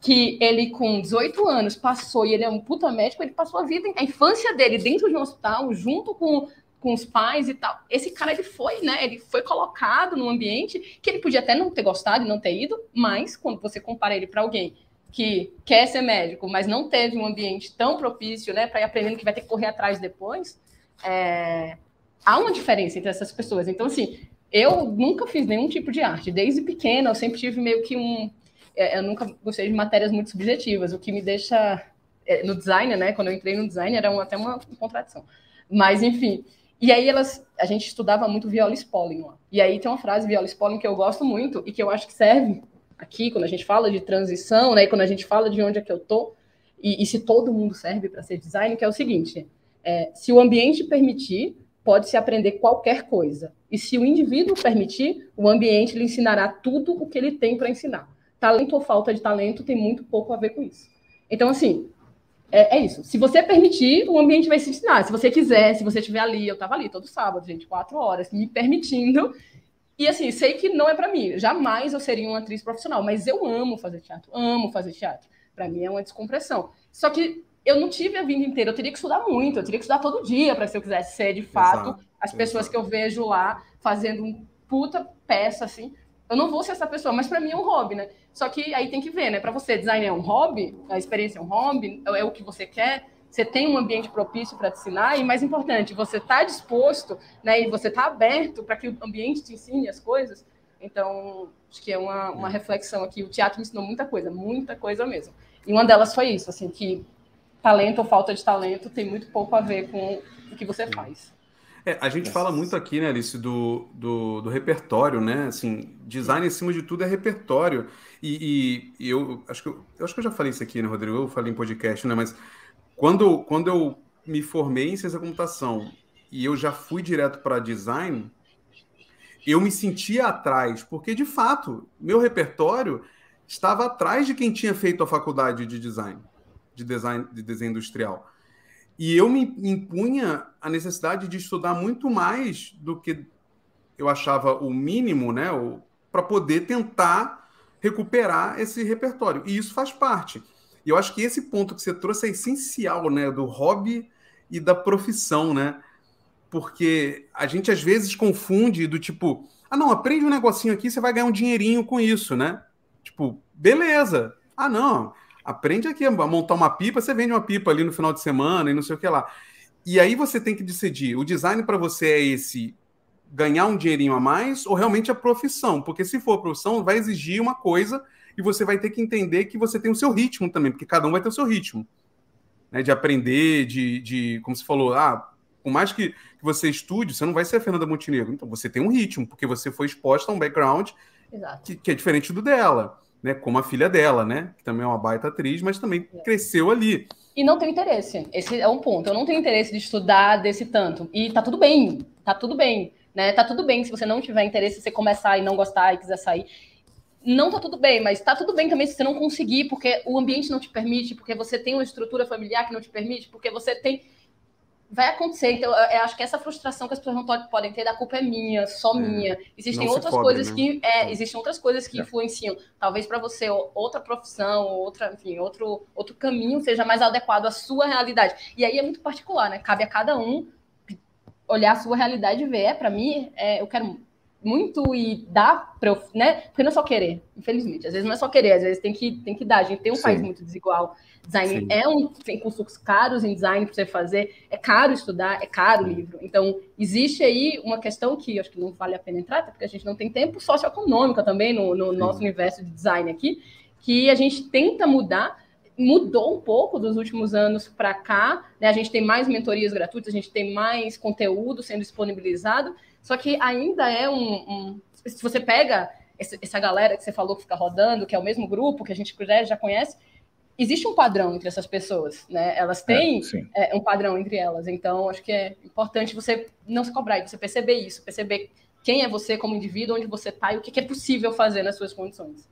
que ele com 18 anos passou e ele é um puta médico, ele passou a vida, a infância dele dentro de um hospital, junto com, com os pais e tal. Esse cara ele foi, né? Ele foi colocado num ambiente que ele podia até não ter gostado e não ter ido, mas quando você compara ele para alguém que quer ser médico, mas não teve um ambiente tão propício, né, para ir aprendendo que vai ter que correr atrás depois, é... há uma diferença entre essas pessoas. Então, assim, eu nunca fiz nenhum tipo de arte. Desde pequena, eu sempre tive meio que um é, eu nunca gostei de matérias muito subjetivas, o que me deixa é, no design, né? Quando eu entrei no design era até uma contradição. Mas enfim, e aí elas, a gente estudava muito viola Spolin lá. E aí tem uma frase viola Spolin que eu gosto muito e que eu acho que serve aqui quando a gente fala de transição, né? Quando a gente fala de onde é que eu tô e, e se todo mundo serve para ser design, que é o seguinte: é, se o ambiente permitir, pode se aprender qualquer coisa. E se o indivíduo permitir, o ambiente lhe ensinará tudo o que ele tem para ensinar talento ou falta de talento tem muito pouco a ver com isso. Então, assim, é, é, isso. Se você permitir, o ambiente vai se ensinar. Se você quiser, se você estiver ali, eu estava ali todo sábado, gente, quatro horas, me permitindo. E assim, sei que não é para mim. Jamais eu seria uma atriz profissional, mas eu amo fazer teatro, amo fazer teatro. Para mim é uma descompressão. Só que eu não tive a vida inteira, eu teria que estudar muito, eu teria que estudar todo dia para se eu quisesse ser de fato exato, as pessoas exato. que eu vejo lá fazendo um puta peça assim. Eu não vou ser essa pessoa, mas para mim é um hobby, né? Só que aí tem que ver, né? Para você, design é um hobby, a experiência é um hobby, é o que você quer, você tem um ambiente propício para te ensinar, e mais importante, você está disposto, né? E você está aberto para que o ambiente te ensine as coisas. Então, acho que é uma, uma reflexão aqui. O teatro me ensinou muita coisa, muita coisa mesmo. E uma delas foi isso, assim, que talento ou falta de talento tem muito pouco a ver com o que você faz. É, a gente fala muito aqui, né, Alice, do, do, do, repertório, né? Assim, design acima de tudo é repertório. E, e, e eu, acho que eu, eu, acho que eu já falei isso aqui, né, Rodrigo? Eu falei em podcast, né? Mas quando, quando eu me formei em ciência da computação e eu já fui direto para design, eu me sentia atrás, porque de fato, meu repertório estava atrás de quem tinha feito a faculdade de design, de design, de desenho industrial. E eu me impunha a necessidade de estudar muito mais do que eu achava o mínimo, né, para poder tentar recuperar esse repertório. E isso faz parte. E eu acho que esse ponto que você trouxe é essencial, né, do hobby e da profissão, né? Porque a gente às vezes confunde do tipo, ah, não, aprende um negocinho aqui, você vai ganhar um dinheirinho com isso, né? Tipo, beleza. Ah, não, aprende aqui a montar uma pipa, você vende uma pipa ali no final de semana e não sei o que lá. E aí você tem que decidir, o design para você é esse ganhar um dinheirinho a mais ou realmente a profissão? Porque se for profissão, vai exigir uma coisa e você vai ter que entender que você tem o seu ritmo também, porque cada um vai ter o seu ritmo. né, de aprender, de, de, como você falou, ah, por mais que, você estude, você não vai ser a Fernanda Montenegro. Então você tem um ritmo, porque você foi exposta a um background que, que, é diferente do dela, né? Como a filha dela, né? Que também é uma baita atriz, mas também é. cresceu ali. E não tenho interesse. Esse é um ponto. Eu não tenho interesse de estudar desse tanto. E tá tudo bem, tá tudo bem. Né? Tá tudo bem se você não tiver interesse, você começar e não gostar e quiser sair. Não tá tudo bem, mas tá tudo bem também se você não conseguir, porque o ambiente não te permite, porque você tem uma estrutura familiar que não te permite, porque você tem vai acontecer. Então, eu acho que essa frustração que as pessoas não podem ter, da culpa é minha, só é, minha. Existem outras cobre, coisas né? que é, existem outras coisas que é. influenciam. Talvez para você outra profissão, outra, enfim, outro outro caminho seja mais adequado à sua realidade. E aí é muito particular, né? Cabe a cada um olhar a sua realidade e ver, é para mim, é, eu quero muito e dar para eu, né? Porque não é só querer, infelizmente. Às vezes não é só querer, às vezes tem que, tem que dar. A gente tem um Sim. país muito desigual. Design Sim. é um tem cursos caros em design para você fazer, é caro estudar, é caro o livro. Então, existe aí uma questão que acho que não vale a pena entrar, porque a gente não tem tempo socioeconômica também no, no nosso universo de design aqui, que a gente tenta mudar mudou um pouco dos últimos anos para cá, né? A gente tem mais mentorias gratuitas, a gente tem mais conteúdo sendo disponibilizado, só que ainda é um. um se você pega essa galera que você falou que fica rodando, que é o mesmo grupo que a gente já conhece, existe um padrão entre essas pessoas, né? Elas têm é, é, um padrão entre elas. Então, acho que é importante você não se cobrar, você perceber isso, perceber quem é você como indivíduo, onde você está e o que é possível fazer nas suas condições.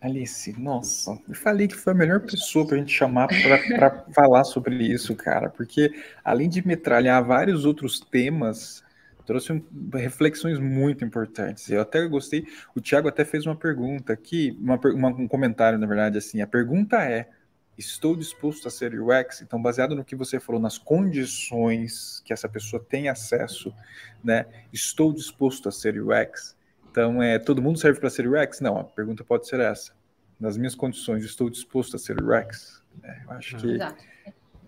Alice, nossa, eu falei que foi a melhor pessoa para a gente chamar para falar sobre isso, cara, porque além de metralhar vários outros temas, trouxe um, reflexões muito importantes. Eu até gostei, o Thiago até fez uma pergunta aqui, uma, uma, um comentário, na verdade, assim, a pergunta é, estou disposto a ser UX? Então, baseado no que você falou, nas condições que essa pessoa tem acesso, né, estou disposto a ser UX? Então, é, todo mundo serve para ser UX? Não, a pergunta pode ser essa. Nas minhas condições, estou disposto a ser UX? É, eu acho que... Exato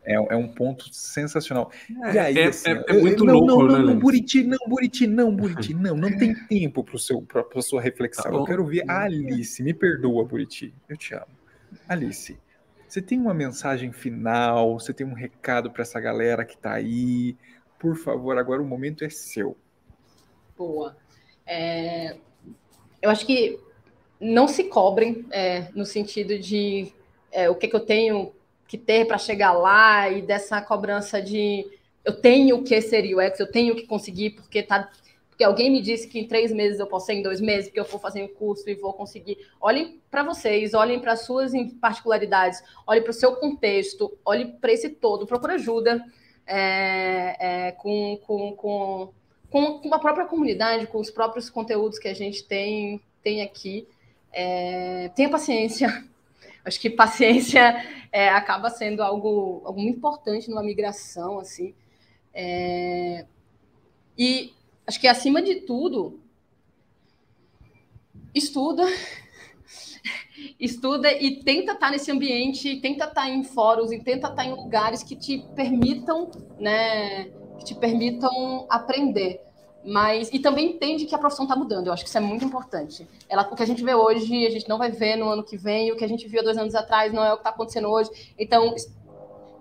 é, é um ponto sensacional. É, e aí, é, assim, é, é muito não, louco, não, não, né, não, Buriti, não, Buriti, não, Buriti, não, não tem tempo para a sua reflexão. Tá eu quero ver a Alice, me perdoa, Buriti, eu te amo. Alice, você tem uma mensagem final, você tem um recado para essa galera que está aí, por favor, agora o momento é seu. Boa. É, eu acho que não se cobrem é, no sentido de é, o que, que eu tenho que ter para chegar lá e dessa cobrança de eu tenho que ser UX, eu tenho que conseguir porque tá porque alguém me disse que em três meses eu posso ser em dois meses, porque eu vou fazer um curso e vou conseguir. Olhem para vocês, olhem para suas particularidades, olhem para o seu contexto, olhem para esse todo, procure ajuda é, é, com, com, com, com, a própria comunidade, com os próprios conteúdos que a gente tem, tem aqui. É, tenha paciência, Acho que paciência é, acaba sendo algo, algo muito importante numa migração, assim. É... E acho que, acima de tudo, estuda, estuda e tenta estar nesse ambiente, tenta estar em fóruns e tenta estar em lugares que te permitam, né, que te permitam aprender. Mas, e também entende que a profissão está mudando, eu acho que isso é muito importante. Ela, o que a gente vê hoje, a gente não vai ver no ano que vem, o que a gente viu dois anos atrás não é o que está acontecendo hoje. Então,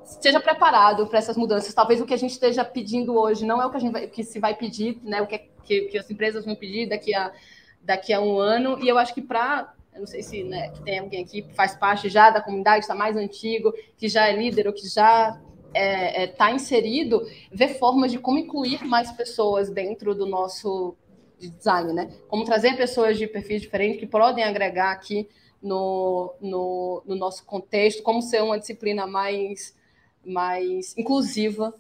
esteja preparado para essas mudanças. Talvez o que a gente esteja pedindo hoje não é o que, a gente vai, que se vai pedir, né? o que, que, que, as empresas vão pedir daqui a, daqui a um ano. E eu acho que para. Não sei se né, tem alguém aqui que faz parte já da comunidade, está mais antigo, que já é líder ou que já está é, é, tá inserido, ver formas de como incluir mais pessoas dentro do nosso design, né? Como trazer pessoas de perfis diferentes que podem agregar aqui no, no, no nosso contexto, como ser uma disciplina mais, mais inclusiva.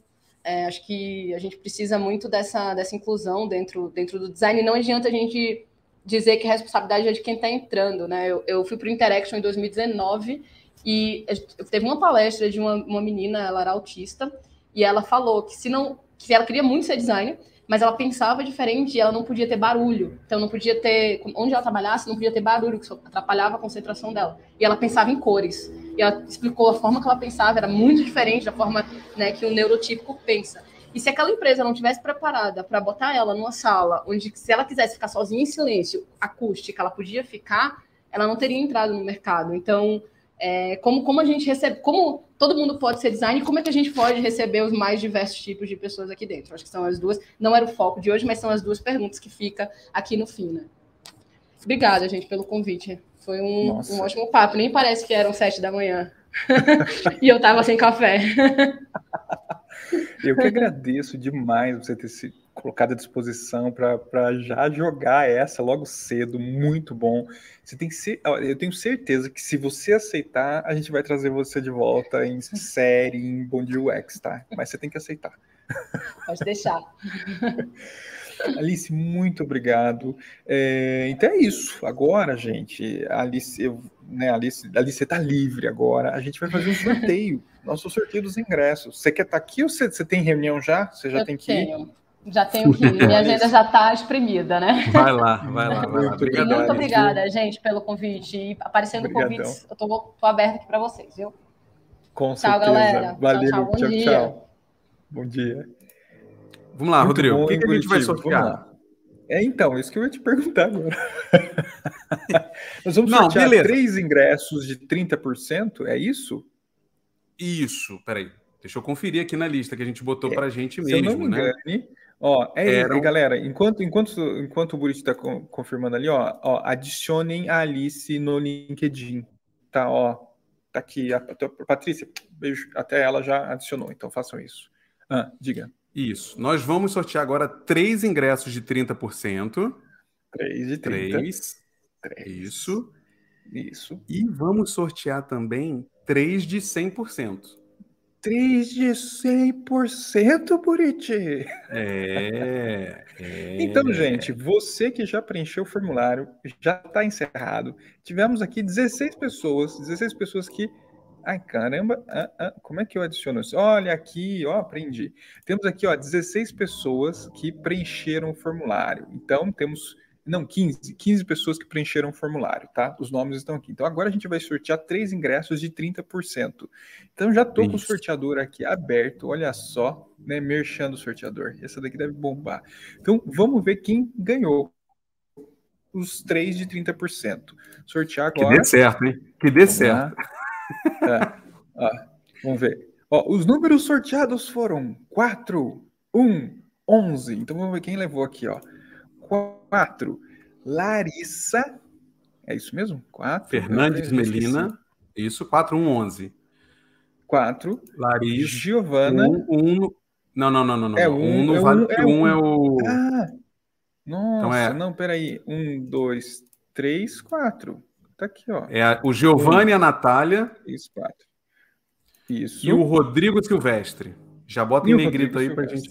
É, acho que a gente precisa muito dessa, dessa inclusão dentro, dentro do design. Não adianta a gente dizer que a responsabilidade é de quem está entrando, né? Eu, eu fui para o Interaction em 2019 e teve uma palestra de uma, uma menina, ela era autista, e ela falou que se não, que ela queria muito ser designer, mas ela pensava diferente e ela não podia ter barulho. Então não podia ter, onde ela trabalhasse, não podia ter barulho, que atrapalhava a concentração dela. E ela pensava em cores. E ela explicou a forma que ela pensava era muito diferente da forma né, que o neurotípico pensa. E se aquela empresa não tivesse preparada para botar ela numa sala onde, se ela quisesse ficar sozinha em silêncio, acústica, ela podia ficar, ela não teria entrado no mercado. Então, é, como, como a gente recebe, como todo mundo pode ser design e como é que a gente pode receber os mais diversos tipos de pessoas aqui dentro. Acho que são as duas, não era o foco de hoje, mas são as duas perguntas que fica aqui no fim, né? Obrigada, gente, pelo convite. Foi um, um ótimo papo. Nem parece que eram sete da manhã. e eu tava sem café. eu que agradeço demais você ter se colocado à disposição para já jogar essa logo cedo, muito bom. Você tem eu tenho certeza que se você aceitar, a gente vai trazer você de volta em série, em Bom Dia UX, tá? Mas você tem que aceitar. Pode deixar. Alice, muito obrigado. É, então é isso. Agora, gente, Alice, eu, né, Alice, Alice está livre agora. A gente vai fazer um sorteio. Nosso sorteio dos ingressos. Você quer estar tá aqui ou você, você tem reunião já? Você já eu tem que tenho. ir? Já tenho que ir. Minha agenda já está espremida, né? Vai lá, vai lá. Vai lá. Obrigado, muito obrigada, gente, pelo convite. E aparecendo Obrigadão. convites, eu estou aberto aqui para vocês, viu? Com tchau, certeza. galera. Valeu, tchau, tchau. Bom tchau, dia. tchau. Bom dia. Vamos lá, Muito Rodrigo. Bom, Quem que a gente vai sortear? É, então, isso que eu ia te perguntar agora. Nós vamos Não, sortear beleza. três ingressos de 30%, é isso? Isso, peraí. Deixa eu conferir aqui na lista que a gente botou é, para a gente mesmo, se eu não me né? Ó, é, Eram... galera, enquanto, enquanto, enquanto o Buriti está confirmando ali, ó, ó, adicionem a Alice no LinkedIn, tá, ó, tá aqui, a, a Patrícia, beijo, até ela já adicionou, então façam isso. Ah, diga. Isso. Nós vamos sortear agora três ingressos de 30%. Três de 30%. Três. três. Isso. Isso. E vamos sortear também três de 100%. 3 de 100%, Buriti. É, é, Então, gente, você que já preencheu o formulário, já está encerrado. Tivemos aqui 16 pessoas, 16 pessoas que Ai, caramba, ah, ah, como é que eu adiciono isso? Olha aqui, ó, aprendi. Temos aqui, ó, 16 pessoas que preencheram o formulário. Então, temos, não, 15, 15 pessoas que preencheram o formulário, tá? Os nomes estão aqui. Então, agora a gente vai sortear três ingressos de 30%. Então, já tô com o sorteador aqui aberto, olha só, né, merchando o sorteador. Essa daqui deve bombar. Então, vamos ver quem ganhou os três de 30%. Sortear agora. Que dê certo, hein? Que dê vamos certo. É. Ó, vamos ver. Ó, os números sorteados foram 4, 1, 11. Então vamos ver quem levou aqui, ó. 4. Larissa. É isso mesmo? 4. Fernandes Melina. Isso, 4, 1, 11. 4. Larissa. Giovana. 1, 1. Não, não, não, não. não. É um, um não é vale, um, é, um é o. Ah! Nossa, então é... não, peraí. 1, 2, 3, 4. Tá aqui, ó. É a, o Giovanni e a Natália. Isso, quatro. Isso. E o Rodrigo Silvestre. Já bota em negrito aí pra gente.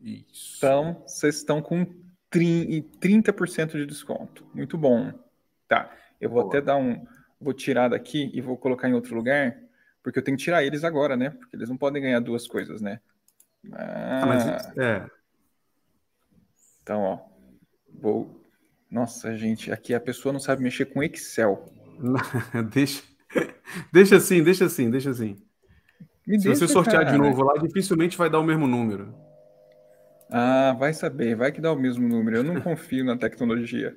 Isso. Então, vocês estão com 30% de desconto. Muito bom. Tá. Eu vou Boa. até dar um. Vou tirar daqui e vou colocar em outro lugar, porque eu tenho que tirar eles agora, né? Porque eles não podem ganhar duas coisas, né? Ah, ah mas é. Então, ó. Vou nossa, gente, aqui a pessoa não sabe mexer com Excel. deixa, deixa assim, deixa assim, deixa assim. Me Se deixa, você sortear cara. de novo lá, dificilmente vai dar o mesmo número. Ah, vai saber, vai que dá o mesmo número. Eu não confio na tecnologia.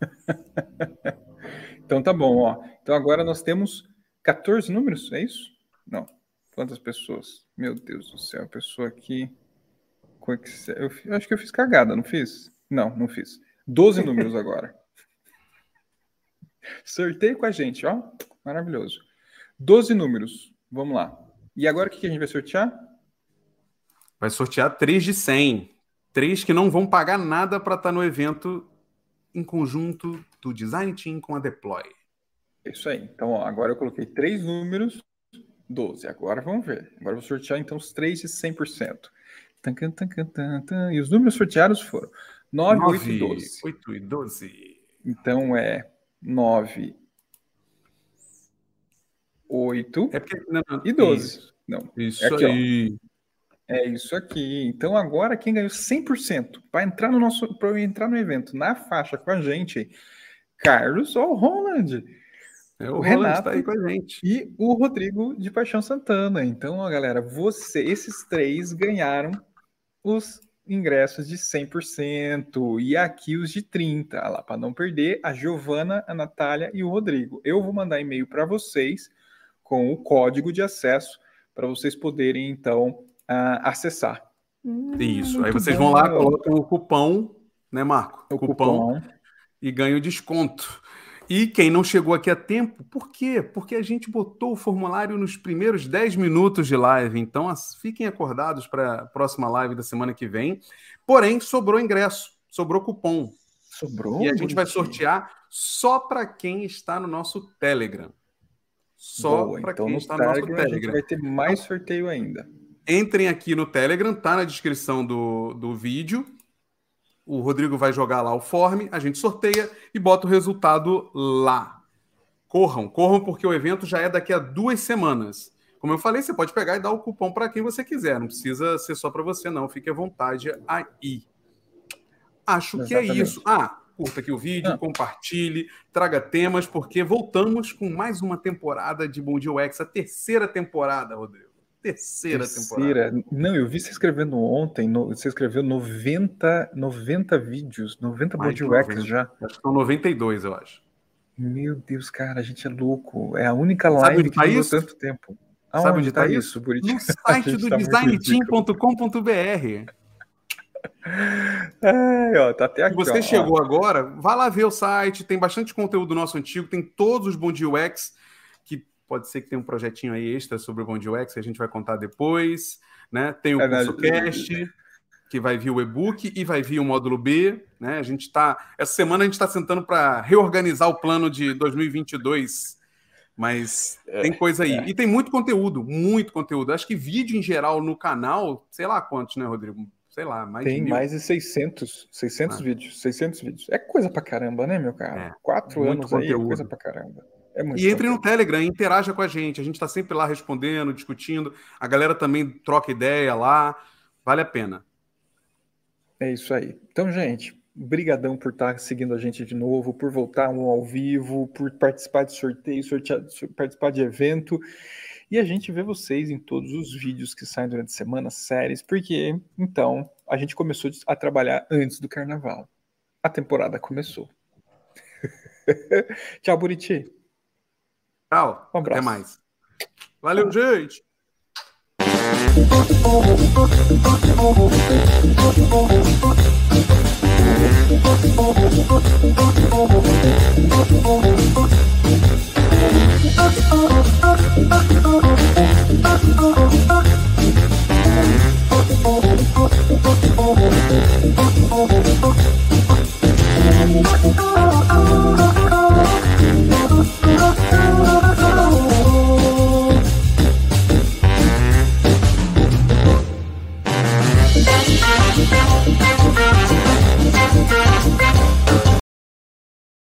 então tá bom, ó. Então agora nós temos 14 números, é isso? Não. Quantas pessoas? Meu Deus do céu, a pessoa aqui. Eu, eu acho que eu fiz cagada, não fiz? Não, não fiz. 12 números agora. Sorteio com a gente, ó. Maravilhoso. 12 números. Vamos lá. E agora o que a gente vai sortear? Vai sortear 3 de 100. Três que não vão pagar nada para estar tá no evento em conjunto do Design Team com a Deploy. Isso aí. Então, ó, agora eu coloquei três números, 12. Agora vamos ver. Agora eu vou sortear então os três de 100%. E os números sorteados foram 9, 9 8 e 12. 8 e 12. Então é 9, 8 é porque, não, não, e 12. Isso, não, isso é aqui, aí. Ó. É isso aqui. Então agora quem ganhou 100% para entrar no nosso para entrar no evento na faixa com a gente, Carlos ou Roland. É, o, o Renato tá aí com a gente. E o Rodrigo de Paixão Santana. Então, ó, galera, você, esses três ganharam os ingressos de 100% e aqui os de 30, lá para não perder, a Giovana, a Natália e o Rodrigo. Eu vou mandar e-mail para vocês com o código de acesso para vocês poderem então uh, acessar. Isso. Aí vocês bom. vão lá, colocam o cupom, né, Marco? O cupom, cupom. e ganham desconto. E quem não chegou aqui a tempo, por quê? Porque a gente botou o formulário nos primeiros 10 minutos de live. Então, fiquem acordados para a próxima live da semana que vem. Porém, sobrou ingresso, sobrou cupom. Sobrou? E a gente vai sortear só para quem está no nosso Telegram. Só para então quem no está Telegram, no nosso Telegram. A gente vai ter mais sorteio ainda. Entrem aqui no Telegram, tá na descrição do, do vídeo. O Rodrigo vai jogar lá o form, a gente sorteia e bota o resultado lá. Corram, corram, porque o evento já é daqui a duas semanas. Como eu falei, você pode pegar e dar o cupom para quem você quiser. Não precisa ser só para você, não. Fique à vontade aí. Acho Exatamente. que é isso. Ah, curta aqui o vídeo, ah. compartilhe, traga temas, porque voltamos com mais uma temporada de Bom Dia UX, a terceira temporada, Rodrigo terceira, terceira, temporada. Não, eu vi você escrevendo ontem, no, você escreveu 90, 90 vídeos, 90 body wax já. Acho que são 92, eu acho. Meu Deus, cara, a gente é louco. É a única live que tá durou tanto tempo. Aonde Sabe onde tá, tá isso, Buriti? No site do tá designteam.com.br. É, ó, tá até aqui, Se você ó, chegou ó. agora, vá lá ver o site, tem bastante conteúdo nosso antigo, tem todos os Bom UX Pode ser que tenha um projetinho aí extra sobre o Bom UX que a gente vai contar depois. Né? Tem o é, curso cast, que vai vir o e-book e vai vir o módulo B. Né? A gente está. Essa semana a gente está sentando para reorganizar o plano de 2022. Mas é, tem coisa aí. É. E tem muito conteúdo, muito conteúdo. Acho que vídeo em geral no canal, sei lá quantos, né, Rodrigo? Sei lá, mais Tem de mais de 600, 600 ah. vídeos, 600 vídeos. É coisa pra caramba, né, meu cara? É, Quatro anos conteúdo. aí é coisa pra caramba. É e entre no Telegram, interaja com a gente. A gente está sempre lá respondendo, discutindo. A galera também troca ideia lá. Vale a pena. É isso aí. Então, gente, brigadão por estar seguindo a gente de novo, por voltar um ao vivo, por participar de sorteio, sortear, participar de evento. E a gente vê vocês em todos os vídeos que saem durante a semana, séries, porque então a gente começou a trabalhar antes do carnaval. A temporada começou. Tchau, Buriti. Tchau. Um Até mais. Valeu, gente. Oh, Oh, oh, oh, oh.